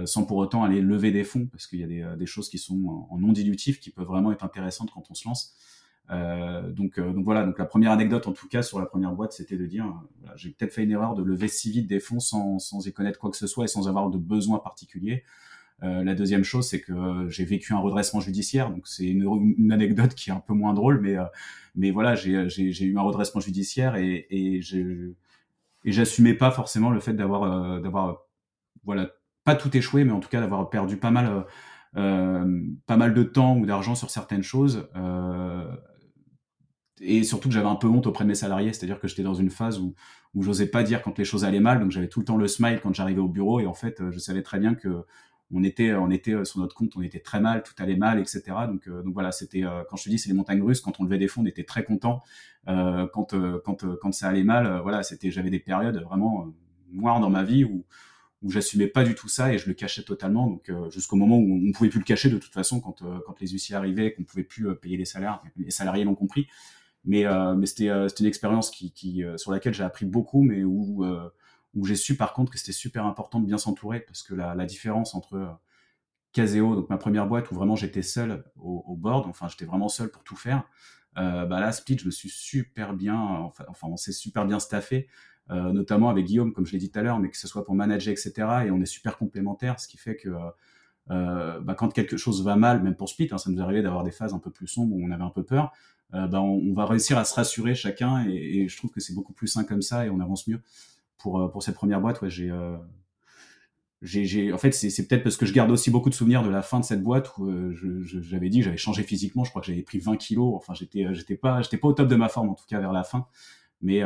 sans pour autant aller lever des fonds, parce qu'il y a des, choses qui sont en non dilutif qui peuvent vraiment être intéressantes quand on se lance. Donc, donc voilà, donc la première anecdote en tout cas sur la première boîte, c'était de dire, j'ai peut-être fait une erreur de lever si vite des fonds sans, sans y connaître quoi que ce soit et sans avoir de besoin particulier. Euh, la deuxième chose, c'est que j'ai vécu un redressement judiciaire, donc c'est une, anecdote qui est un peu moins drôle, mais mais voilà, j'ai eu un redressement judiciaire et, et j'assumais pas forcément le fait d'avoir d'avoir voilà pas tout échoué, mais en tout cas d'avoir perdu pas mal, euh, euh, pas mal de temps ou d'argent sur certaines choses. Euh, et surtout que j'avais un peu honte auprès de mes salariés, c'est-à-dire que j'étais dans une phase où, où j'osais pas dire quand les choses allaient mal, donc j'avais tout le temps le smile quand j'arrivais au bureau, et en fait, je savais très bien que on était, on était sur notre compte, on était très mal, tout allait mal, etc. Donc, donc voilà, c'était quand je te dis c'est les montagnes russes. Quand on levait des fonds, on était très content. Euh, quand, quand, quand ça allait mal, voilà, c'était, j'avais des périodes vraiment noires dans ma vie où, où j'assumais pas du tout ça et je le cachais totalement. Donc euh, jusqu'au moment où on pouvait plus le cacher de toute façon quand euh, quand les huissiers arrivaient, qu'on pouvait plus euh, payer les salaires, les salariés l'ont compris. Mais mais c'était c'était une expérience qui, qui sur laquelle j'ai appris beaucoup, mais où où j'ai su par contre que c'était super important de bien s'entourer parce que la, différence entre Caseo, donc ma première boîte où vraiment j'étais seul au, board, enfin j'étais vraiment seul pour tout faire. Euh, bah là, Split, je me suis super bien, enfin, on s'est super bien staffé. Euh, notamment avec Guillaume, comme je l'ai dit tout à l'heure, mais que ce soit pour manager, etc. Et on est super complémentaires, ce qui fait que euh, bah, quand quelque chose va mal, même pour Split, hein, ça nous arrivait d'avoir des phases un peu plus sombres où on avait un peu peur, euh, bah, on, va réussir à se rassurer chacun, et je trouve que c'est beaucoup plus sain comme ça, et on avance mieux. Pour, euh, pour cette première boîte, ouais, j'ai... Euh, j'ai, en fait, c'est, peut-être parce que je garde aussi beaucoup de souvenirs de la fin de cette boîte où euh, j'avais dit j'avais changé physiquement. Je crois que j'avais pris 20 kilos. Enfin, j'étais, j'étais pas, j'étais pas au top de ma forme en tout cas vers la fin. Mais,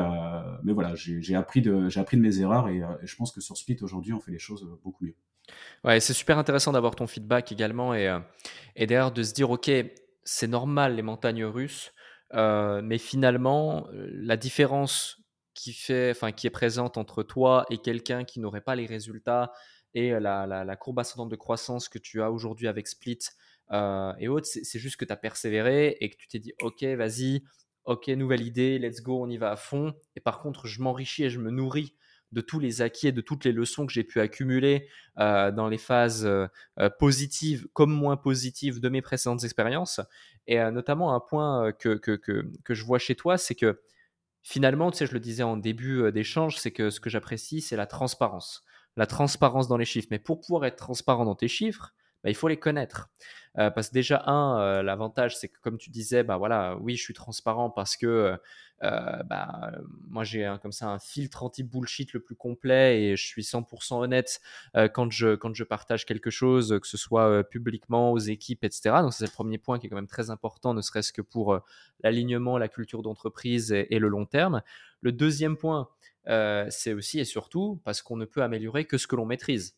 mais voilà, j'ai appris, de, appris de mes erreurs et, je pense que sur Split, aujourd'hui, on fait les choses beaucoup mieux. Ouais, c'est super intéressant d'avoir ton feedback également et, et d'ailleurs de se dire, OK, c'est normal les montagnes russes, mais finalement, la différence qui, fait, qui est présente entre toi et quelqu'un qui n'aurait pas les résultats et la, courbe ascendante de croissance que tu as aujourd'hui avec Split et autres, c'est juste que tu as persévéré et que tu t'es dit, OK, vas-y, ok, nouvelle idée, let's go, on y va à fond. Et par contre, je m'enrichis et je me nourris de tous les acquis et de toutes les leçons que j'ai pu accumuler dans les phases positives comme moins positives de mes précédentes expériences. Et notamment un point que, que, que, que, je vois chez toi, c'est que finalement, tu sais, je le disais en début d'échange, c'est que ce que j'apprécie, c'est la transparence. La transparence dans les chiffres. Mais pour pouvoir être transparent dans tes chiffres, bah, il faut les connaître. Euh, parce que déjà, un, euh, l'avantage, c'est que comme tu disais, bah voilà, oui, je suis transparent parce que euh, bah, moi, j'ai comme ça un filtre anti-bullshit le plus complet et je suis 100% honnête quand, je, quand je partage quelque chose, que ce soit publiquement, aux équipes, etc. Donc, c'est le premier point qui est quand même très important, ne serait-ce que pour l'alignement, la culture d'entreprise et, et, le long terme. Le deuxième point, c'est aussi et surtout parce qu'on ne peut améliorer que ce que l'on maîtrise.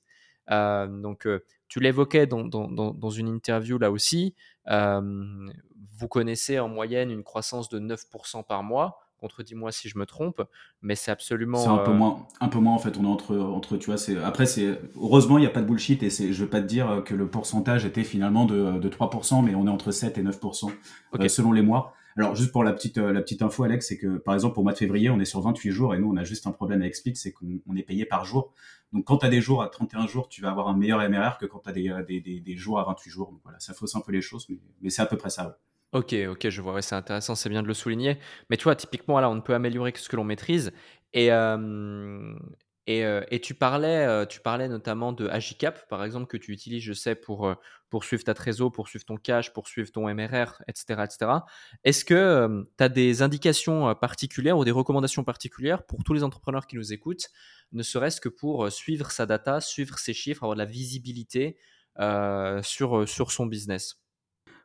Euh, donc, euh, tu l'évoquais dans, dans, dans, une interview là aussi. Euh, vous connaissez en moyenne une croissance de 9% par mois contredis-moi si je me trompe, mais c'est absolument. C'est un peu moins, un peu moins en fait. On est entre, entre tu vois, c'est après c'est heureusement il n'y a pas de bullshit et c'est, je veux pas te dire que le pourcentage était finalement de, de 3%, mais on est entre 7 et 9% okay. selon les mois. Alors juste pour la petite euh, la petite info Alex, c'est que par exemple au mois de février, on est sur 28 jours et nous on a juste un problème avec Split, c'est qu'on est payé par jour. Donc quand tu as des jours à 31 jours, tu vas avoir un meilleur MRR que quand tu as des, des, des, des, jours à 28 jours. Donc voilà, ça fausse un peu les choses, mais, mais c'est à peu près ça. Ok, ok, je vois, c'est intéressant, c'est bien de le souligner. Mais tu vois, typiquement, là, on ne peut améliorer que ce que l'on maîtrise. Et, euh, et, euh, et tu parlais, euh, tu parlais notamment de Agicap, par exemple, que tu utilises, je sais, pour, pour suivre ta trésor, pour suivre ton cash, pour suivre ton MRR, etc. etc. Est-ce que tu as des indications particulières ou des recommandations particulières pour tous les entrepreneurs qui nous écoutent, ne serait-ce que pour suivre sa data, suivre ses chiffres, avoir de la visibilité sur, sur son business?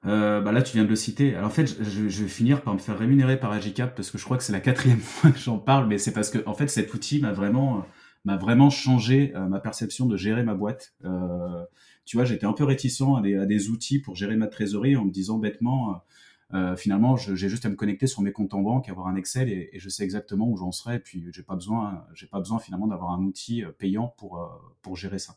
Euh, bah là, tu viens de le citer. Alors en fait, je, je, vais finir par me faire rémunérer par Agicap parce que je crois que c'est la quatrième fois que j'en parle, mais c'est parce que en fait, cet outil m'a vraiment m'a vraiment changé euh, ma perception de gérer ma boîte. Euh, tu vois, j'étais un peu réticent à des, outils pour gérer ma trésorerie en me disant bêtement, euh, finalement, j'ai juste à me connecter sur mes comptes en banque, avoir un Excel et, je sais exactement où j'en serai. Et puis, j'ai pas besoin, j'ai pas besoin finalement d'avoir un outil payant pour pour gérer ça.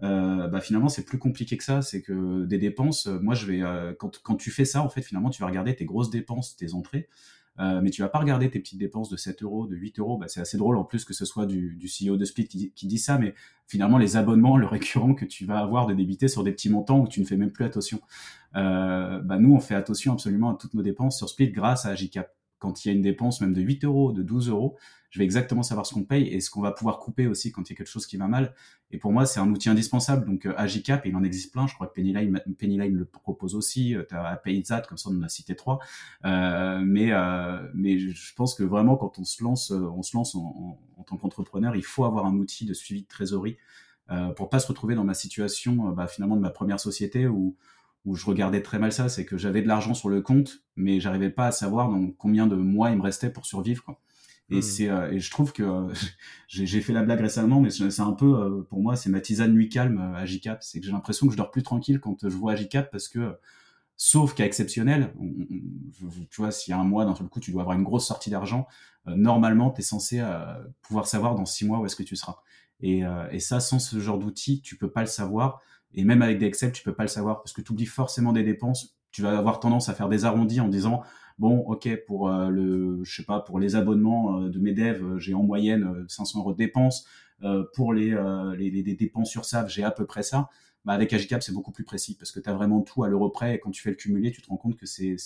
Bah finalement c'est plus compliqué que ça. C'est que des dépenses, moi je vais quand, quand tu fais ça en fait finalement tu vas regarder tes grosses dépenses, tes entrées, euh, mais tu vas pas regarder tes petites dépenses de 7 euros, de 8 euros. Bah, c'est assez drôle en plus que ce soit du, CEO de Split qui, qui, dit ça, mais finalement les abonnements, le récurrent que tu vas avoir de débiter sur des petits montants où tu ne fais même plus attention. Euh, bah, nous on fait attention absolument à toutes nos dépenses sur Split grâce à Agicap quand il y a une dépense même de 8 euros, de 12 euros, je vais exactement savoir ce qu'on paye et ce qu'on va pouvoir couper aussi quand il y a quelque chose qui va mal. Et pour moi, c'est un outil indispensable. Donc, euh, Agicap, il en existe plein. Je crois que Pennyline, Pennyline le propose aussi. Euh, tu as Payzat, comme ça, on en a cité trois. Euh, mais, euh, mais je pense que vraiment, quand on se lance, euh, on se lance en, tant qu'entrepreneur, il faut avoir un outil de suivi de trésorerie pour pas se retrouver dans ma situation, bah, finalement, de ma première société où, où je regardais très mal ça, c'est que j'avais de l'argent sur le compte, mais j'arrivais pas à savoir dans combien de mois il me restait pour survivre. Quoi. Et mmh. c'est euh, et je trouve que euh, j'ai fait la blague récemment, mais c'est un peu euh, pour moi c'est ma tisane nuit calme à JCap. C'est que j'ai l'impression que je dors plus tranquille quand je vois JCap parce que sauf cas exceptionnel, on, on, tu vois, s'il y a un mois d'un seul coup tu dois avoir une grosse sortie d'argent, normalement tu es censé pouvoir savoir dans six mois où est-ce que tu seras. Et, et ça, sans ce genre d'outil, tu peux pas le savoir. Et même avec des Excel, tu peux pas le savoir parce que tu oublies forcément des dépenses. Tu vas avoir tendance à faire des arrondis en disant bon, ok, pour euh, le, je sais pas, pour les abonnements euh, de mes devs, euh, j'ai en moyenne 500 euros de dépenses. pour les, les, dépenses sur SAV, j'ai à peu près ça. Bah, avec Agicap, c'est beaucoup plus précis parce que tu as vraiment tout à l'euro près et quand tu fais le cumulé, tu te rends compte que c'est,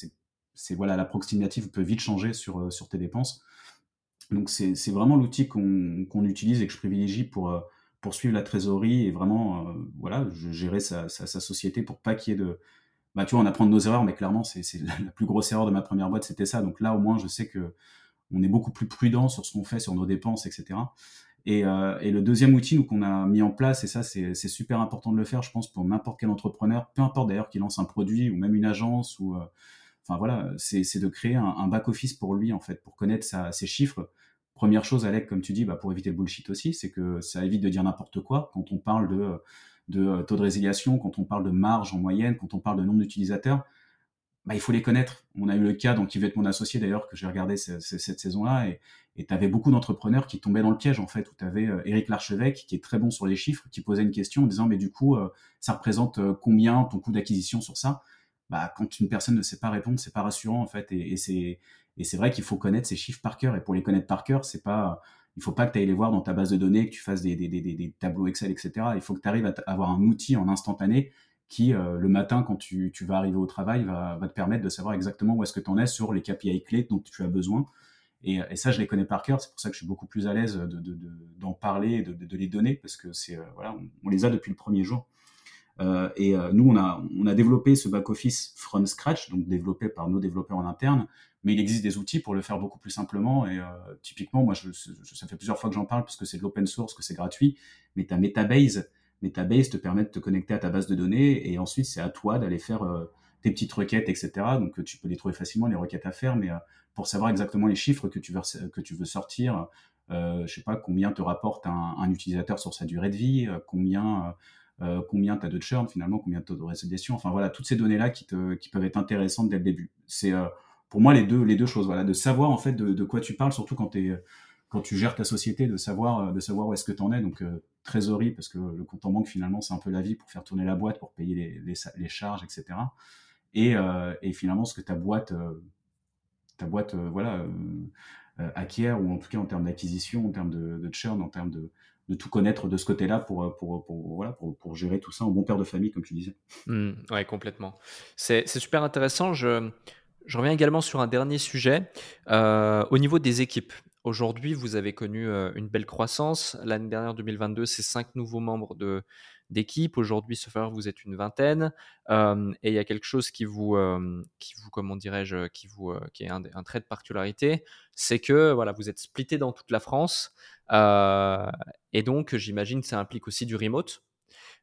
c'est, voilà, l'approximative peut vite changer sur, sur tes dépenses. Donc c'est, vraiment l'outil qu'on, qu'on utilise et que je privilégie pour poursuivre la trésorerie et vraiment, euh, voilà, gérer sa, sa, société pour pas qu'il y ait de, bah, tu vois, on apprend nos erreurs, mais clairement, c'est la plus grosse erreur de ma première boîte, c'était ça. Donc là, au moins, je sais que on est beaucoup plus prudent sur ce qu'on fait, sur nos dépenses, etc. Et, euh, et le deuxième outil qu'on a mis en place, et ça, c'est super important de le faire, je pense, pour n'importe quel entrepreneur, peu importe d'ailleurs qu'il lance un produit ou même une agence ou, euh, enfin voilà, c'est de créer un, un back office pour lui en fait, pour connaître ses chiffres, Première chose, Alec, comme tu dis, bah, pour éviter le bullshit aussi, c'est que ça évite de dire n'importe quoi quand on parle de, de taux de résiliation, quand on parle de marge en moyenne, quand on parle de nombre d'utilisateurs. Bah, il faut les connaître. On a eu le cas, donc qui va être mon associé d'ailleurs, que j'ai regardé cette, saison-là, et tu avais beaucoup d'entrepreneurs qui tombaient dans le piège en fait, où tu avais euh, Eric Larchevêque, qui est très bon sur les chiffres, qui posait une question en disant, mais du coup, euh, ça représente euh, combien ton coût d'acquisition sur ça? Bah, Quand une personne ne sait pas répondre, c'est pas rassurant en fait, et, et c'est et c'est vrai qu'il faut connaître ces chiffres par cœur. Et pour les connaître par cœur, c'est pas, il faut pas que tu ailles les voir dans ta base de données, que tu fasses des, tableaux Excel, etc. Il faut que tu arrives à avoir un outil en instantané qui, euh, le matin, quand tu, vas arriver au travail, va, te permettre de savoir exactement où est-ce que tu en es sur les KPI clés dont tu as besoin. Et, ça, je les connais par cœur. C'est pour ça que je suis beaucoup plus à l'aise d'en de, de, de, parler de, les donner parce que c'est, euh, voilà, on, les a depuis le premier jour. Euh, et euh, nous, on a, on a développé ce back-office from scratch, donc développé par nos développeurs en interne, mais il existe des outils pour le faire beaucoup plus simplement. Et euh, typiquement, moi, je, je, ça fait plusieurs fois que j'en parle parce que c'est de l'open source, que c'est gratuit, mais ta Metabase, Metabase te permet de te connecter à ta base de données et ensuite, c'est à toi d'aller faire euh, tes petites requêtes, etc. Donc, tu peux les trouver facilement, les requêtes à faire, mais euh, pour savoir exactement les chiffres que tu veux, que tu veux sortir, euh, je sais pas combien te rapporte un, un utilisateur sur sa durée de vie, combien euh, combien tu as de churn finalement, combien de taux de résiliation, enfin voilà, toutes ces données-là qui, peuvent être intéressantes dès le début. C'est euh, pour moi les deux, choses, voilà, de savoir en fait de, quoi tu parles, surtout quand, tu gères ta société, de savoir, savoir où est-ce que tu en es, donc euh, trésorerie, parce que le compte en banque finalement c'est un peu la vie pour faire tourner la boîte, pour payer les, charges, etc. Et, euh, finalement ce que ta boîte, euh, acquiert, ou en tout cas en termes d'acquisition, en termes de churn, en termes de de tout connaître de ce côté-là pour, pour, pour, voilà, pour, pour, gérer tout ça en bon père de famille, comme tu disais. Mmh, oui, complètement. C'est super intéressant. Je, je, reviens également sur un dernier sujet. Euh, au niveau des équipes, aujourd'hui, vous avez connu euh, une belle croissance. L'année dernière, 2022, c'est cinq nouveaux membres de, d'équipe. Aujourd'hui, ce faire, vous êtes une vingtaine. Euh, et il y a quelque chose qui vous, qui vous comment dirais-je, qui, vous, qui est un, un, trait de particularité, c'est que voilà, vous êtes splitté dans toute la France. Euh, et donc, j'imagine que ça implique aussi du remote.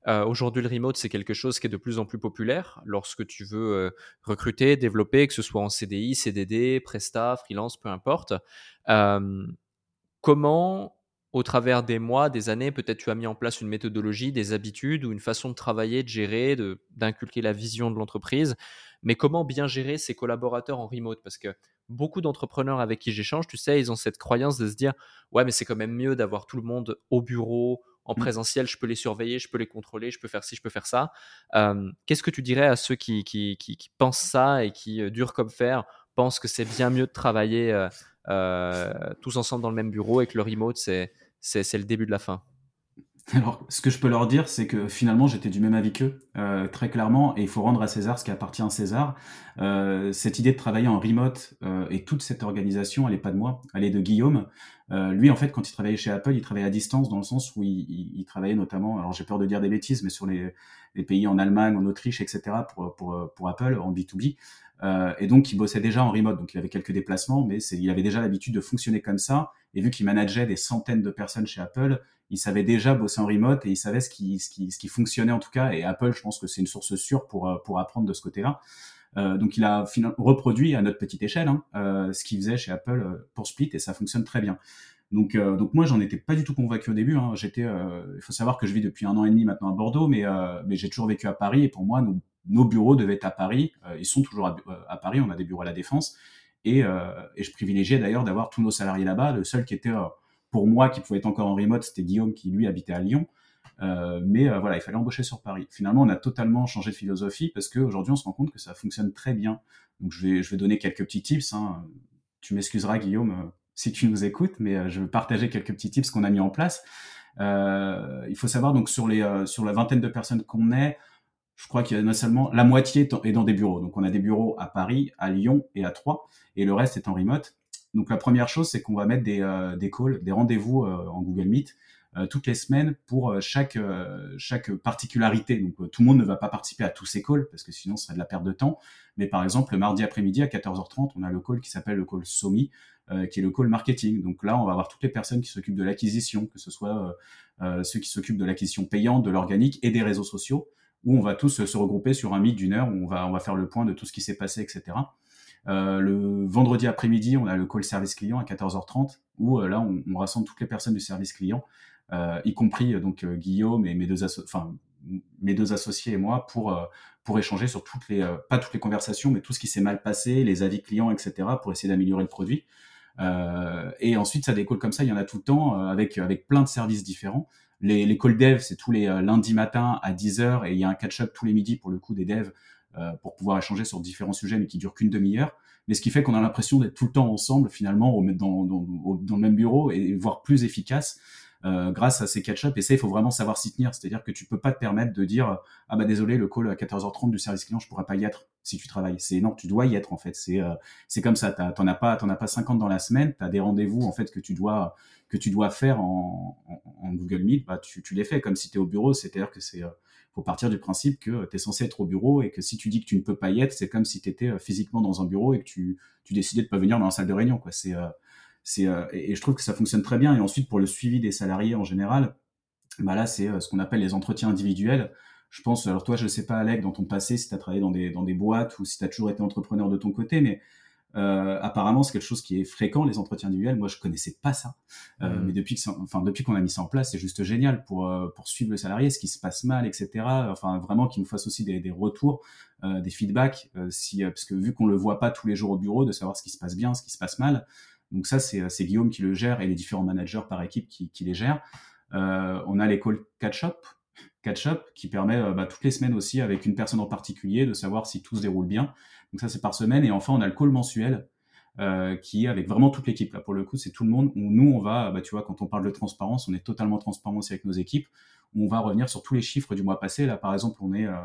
Euh, aujourd'hui, le remote, c'est quelque chose qui est de plus en plus populaire lorsque tu veux euh, recruter, développer, que ce soit en CDI, CDD, Presta, freelance, peu importe. comment, au travers des mois, des années, peut-être tu as mis en place une méthodologie, des habitudes ou une façon de travailler, de gérer, d'inculquer la vision de l'entreprise, mais comment bien gérer ses collaborateurs en remote? Parce que beaucoup d'entrepreneurs avec qui j'échange, tu sais, ils ont cette croyance de se dire ouais, mais c'est quand même mieux d'avoir tout le monde au bureau, en mmh. présentiel, je peux les surveiller, je peux les contrôler, je peux faire ci, je peux faire ça. Qu'est-ce que tu dirais à ceux qui, qui, pensent ça et qui, euh, dur comme fer, pensent que c'est bien mieux de travailler euh, euh, tous ensemble dans le même bureau et que le remote, c'est le début de la fin? Alors, ce que je peux leur dire, c'est que finalement, j'étais du même avis qu'eux, euh, très clairement, et il faut rendre à César ce qui appartient à César. Euh, cette idée de travailler en remote euh, et toute cette organisation, elle n'est pas de moi, elle est de Guillaume. Euh, lui, en fait, quand il travaillait chez Apple, il travaillait à distance dans le sens où il, il, il travaillait notamment, alors j'ai peur de dire des bêtises, mais sur les, les, pays en Allemagne, en Autriche, etc., pour, pour, pour Apple, en B2B. Euh, et donc, il bossait déjà en remote, donc il avait quelques déplacements, mais il avait déjà l'habitude de fonctionner comme ça. Et vu qu'il manageait des centaines de personnes chez Apple, il savait déjà bosser en remote et il savait ce qui, ce qui, ce qui fonctionnait en tout cas. Et Apple, je pense que c'est une source sûre pour, euh, pour apprendre de ce côté-là. Euh, donc il a reproduit à notre petite échelle hein, euh, ce qu'il faisait chez Apple euh, pour Split et ça fonctionne très bien. Donc, euh, donc moi j'en étais pas du tout convaincu au début. Hein. J'étais, il faut savoir que je vis depuis un an et demi maintenant à Bordeaux, mais mais j'ai toujours vécu à Paris et pour moi nos bureaux devaient être à Paris. ils sont toujours à, à, Paris. On a des bureaux à la Défense et, et je privilégiais d'ailleurs d'avoir tous nos salariés là-bas. Le seul qui était pour moi, qui pouvait être encore en remote, c'était Guillaume qui lui habitait à Lyon. Euh, mais euh, voilà, il fallait embaucher sur Paris. Finalement, on a totalement changé de philosophie parce qu'aujourd'hui, on se rend compte que ça fonctionne très bien. Donc, je vais, je vais donner quelques petits tips. Hein. Tu m'excuseras, Guillaume, euh, si tu nous écoutes, mais je vais partager quelques petits tips qu'on a mis en place. il faut savoir donc sur les sur la vingtaine de personnes qu'on est, je crois qu'il y en a seulement la moitié est dans des bureaux. Donc, on a des bureaux à Paris, à Lyon et à Troyes, et le reste est en remote. Donc la première chose, c'est qu'on va mettre des, euh, des calls, des rendez-vous euh, en Google Meet euh, toutes les semaines pour chaque chaque particularité. Donc tout le monde ne va pas participer à tous ces calls parce que sinon ce serait de la perte de temps. Mais par exemple, le mardi après-midi à 14h30, on a le call qui s'appelle le call SOMI, qui est le call marketing. Donc là, on va avoir toutes les personnes qui s'occupent de l'acquisition, que ce soit ceux qui s'occupent de l'acquisition payante, de l'organique et des réseaux sociaux, où on va tous se regrouper sur un meet d'une heure où on va faire le point de tout ce qui s'est passé, etc. Euh, le vendredi après-midi, on a le call service client à 14h30 où euh, là, on, rassemble toutes les personnes du service client, euh, y compris donc Guillaume et mes deux, mes deux associés et moi pour échanger sur toutes les pas toutes les conversations, mais tout ce qui s'est mal passé, les avis clients, etc. pour essayer d'améliorer le produit. Et ensuite, ça des calls comme ça, il y en a tout le temps avec avec plein de services différents. Les, les calls dev, c'est tous les lundis matin à 10h et il y a un catch-up tous les midis pour le coup des devs euh, pour pouvoir échanger sur différents sujets, mais qui durent qu'une demi-heure. Mais ce qui fait qu'on a l'impression d'être tout le temps ensemble, finalement, au, dans, dans, le même bureau et voire plus efficace. Euh, grâce à ces catch-up. Et ça, il faut vraiment savoir s'y tenir. C'est-à-dire que tu peux pas te permettre de dire ah bah désolé, le call à 14h30 du service client, je pourrais pas y être si tu travailles. C'est non, tu dois y être en fait. C'est euh, c'est comme ça. T'en as pas, t'en as pas 50 dans la semaine. T'as des rendez-vous en fait que tu dois que tu dois faire en, Google Meet. Bah tu, tu les fais comme si tu es au bureau. C'est-à-dire que c'est faut partir du principe que tu es censé être au bureau et que si tu dis que tu ne peux pas y être, c'est comme si tu étais euh, physiquement dans un bureau et que tu, tu décidais de pas venir dans la salle de réunion. Quoi. C'est, euh, c'est, euh, et, je trouve que ça fonctionne très bien. Et ensuite, pour le suivi des salariés en général, bah là, c'est ce qu'on appelle les entretiens individuels. Je pense, alors toi, je ne sais pas, Alec, dans ton passé, si tu as travaillé dans des, dans des boîtes ou si tu as toujours été entrepreneur de ton côté, mais euh, apparemment, c'est quelque chose qui est fréquent, les entretiens individuels. Moi, je connaissais pas ça, euh, mmh. mais depuis que, enfin, depuis qu'on a mis ça en place, c'est juste génial pour euh, pour suivre le salarié, ce qui se passe mal, etc. Enfin, vraiment qu'il nous fasse aussi des, des retours, euh, des feedbacks, euh, si parce que vu qu'on le voit pas tous les jours au bureau, de savoir ce qui se passe bien, ce qui se passe mal. Donc ça, c'est c'est Guillaume qui le gère et les différents managers par équipe qui, qui les gèrent. on a l'école catch-up catch-up qui permet bah, toutes les semaines aussi avec une personne en particulier de savoir si tout se déroule bien. Donc ça c'est par semaine et enfin on a le call mensuel euh, qui est avec vraiment toute l'équipe. Là, pour le coup, c'est tout le monde. nous, on va, bah, tu vois, quand on parle de transparence, on est totalement transparent aussi avec nos équipes. On va revenir sur tous les chiffres du mois passé. Là, par exemple, on est, euh,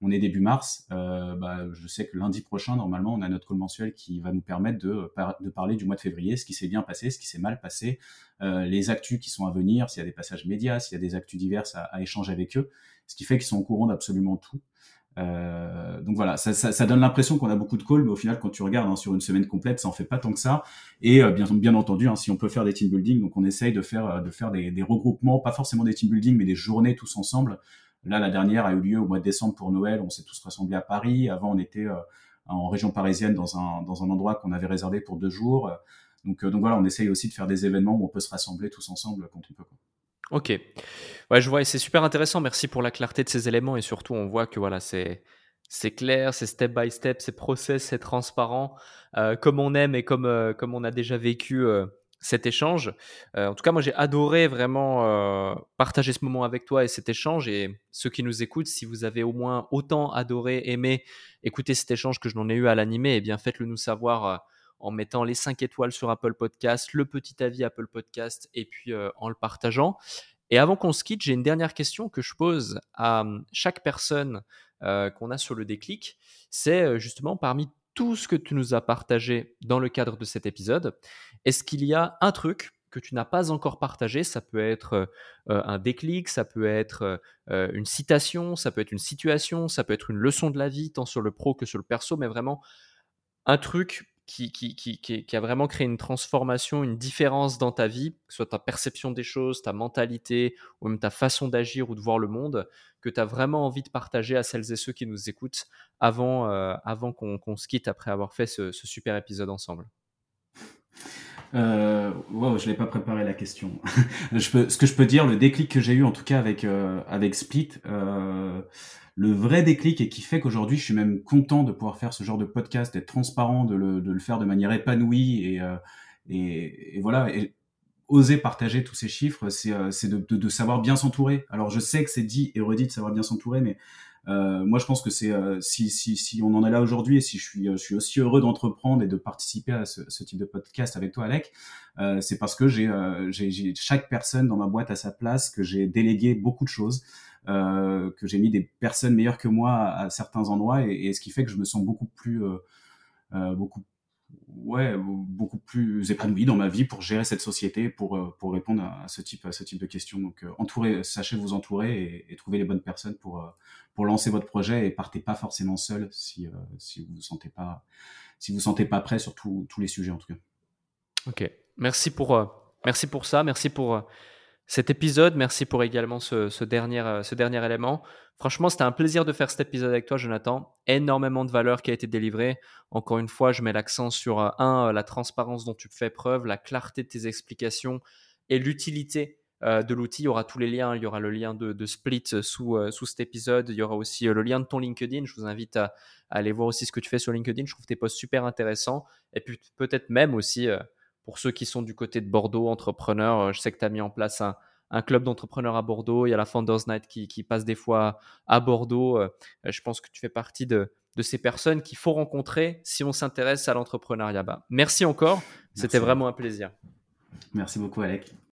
on est début mars. Euh, bah, je sais que lundi prochain, normalement, on a notre call mensuel qui va nous permettre de, parler du mois de février, ce qui s'est bien passé, ce qui s'est mal passé, les actus qui sont à venir, s'il y a des passages médias, s'il y a des actus diverses à échanger avec eux, ce qui fait qu'ils sont au courant d'absolument tout. Euh, donc voilà, ça, ça, donne l'impression qu'on a beaucoup de calls, mais au final, quand tu regardes hein, sur une semaine complète, ça en fait pas tant que ça. Et euh, bien, entendu, hein, si on peut faire des team building, donc on essaye de faire euh, des, regroupements, pas forcément des team building, mais des journées tous ensemble. Là, la dernière a eu lieu au mois de décembre pour Noël. On s'est tous rassemblés à Paris. Avant, on était en région parisienne dans un endroit qu'on avait réservé pour deux jours. Donc voilà, on essaye aussi de faire des événements où on peut se rassembler tous ensemble quand on peut. Ok. Ouais, je vois, et c'est super intéressant. Merci pour la clarté de ces éléments. Et surtout, on voit que voilà, c'est. C'est clair, c'est step by step, c'est process, c'est transparent, euh, comme on aime et comme, euh, comme on a déjà vécu euh, cet échange. en tout cas, moi, j'ai adoré vraiment partager ce moment avec toi et cet échange. Et ceux qui nous écoutent, si vous avez au moins autant adoré, aimé écouter cet échange que je n'en ai eu à l'animer, eh bien, faites-le nous savoir en mettant les 5 étoiles sur Apple Podcast, le petit avis Apple Podcast et puis euh, en le partageant. Et avant qu'on se quitte, j'ai une dernière question que je pose à hum, chaque personne euh, qu'on a sur le déclic. C'est euh, justement parmi tout ce que tu nous as partagé dans le cadre de cet épisode, est-ce qu'il y a un truc que tu n'as pas encore partagé? Ça peut être un déclic, ça peut être une citation, ça peut être une situation, ça peut être une leçon de la vie, tant sur le pro que sur le perso, mais vraiment un truc qui, qui, qui, qui, a vraiment créé une transformation, une différence dans ta vie, que ce soit ta perception des choses, ta mentalité, ou même ta façon d'agir ou de voir le monde, que tu as vraiment envie de partager à celles et ceux qui nous écoutent avant, euh, avant qu'on se quitte après avoir fait ce, super épisode ensemble euh, wow, je n'ai pas préparé la question. je peux, ce que je peux dire, le déclic que j'ai eu en tout cas avec, euh, avec Split, euh, le vrai déclic et qui fait qu'aujourd'hui je suis même content de pouvoir faire ce genre de podcast, d'être transparent, de le, de le faire de manière épanouie et, euh, et, et, voilà, et oser partager tous ces chiffres, c'est euh, de, de, de, savoir bien s'entourer. Alors je sais que c'est dit et redit de savoir bien s'entourer, mais euh, moi je pense que c'est euh, si, si, si on en est là aujourd'hui et si je suis, je suis aussi heureux d'entreprendre et de participer à ce, ce, type de podcast avec toi Alec, c'est parce que j'ai chaque personne dans ma boîte à sa place, que j'ai délégué beaucoup de choses. Euh, que j'ai mis des personnes meilleures que moi à, certains endroits et, ce qui fait que je me sens beaucoup plus euh, euh, beaucoup ouais beaucoup plus épanoui dans ma vie pour gérer cette société pour pour répondre à, ce type à ce type de questions. Donc entourez sachez vous entourer et, et, trouver les bonnes personnes pour pour lancer votre projet et partez pas forcément seul si si vous vous sentez pas si vous sentez pas prêt sur tous les sujets en tout cas. Ok. Merci pour merci pour ça. Merci pour cet épisode. Merci pour également ce, dernier, euh, ce dernier élément. Franchement, c'était un plaisir de faire cet épisode avec toi, Jonathan. Énormément de valeur qui a été délivrée. Encore une fois, je mets l'accent sur euh, un, euh, la transparence dont tu fais preuve, la clarté de tes explications et l'utilité de l'outil. Il y aura tous les liens. Il y aura le lien de, Split sous cet épisode. Il y aura aussi le lien de ton LinkedIn. Je vous invite à, aller voir aussi ce que tu fais sur LinkedIn. Je trouve tes posts super intéressants. Et puis peut-être même aussi pour ceux qui sont du côté de Bordeaux, entrepreneurs, euh, je sais que tu as mis en place un, club d'entrepreneurs à Bordeaux. Il y a la Founders Night qui, passe des fois à Bordeaux. Euh, je pense que tu fais partie de, ces personnes qu'il faut rencontrer si on s'intéresse à l'entrepreneuriat. Bah, merci encore. C'était vraiment un plaisir. Merci beaucoup, Alec.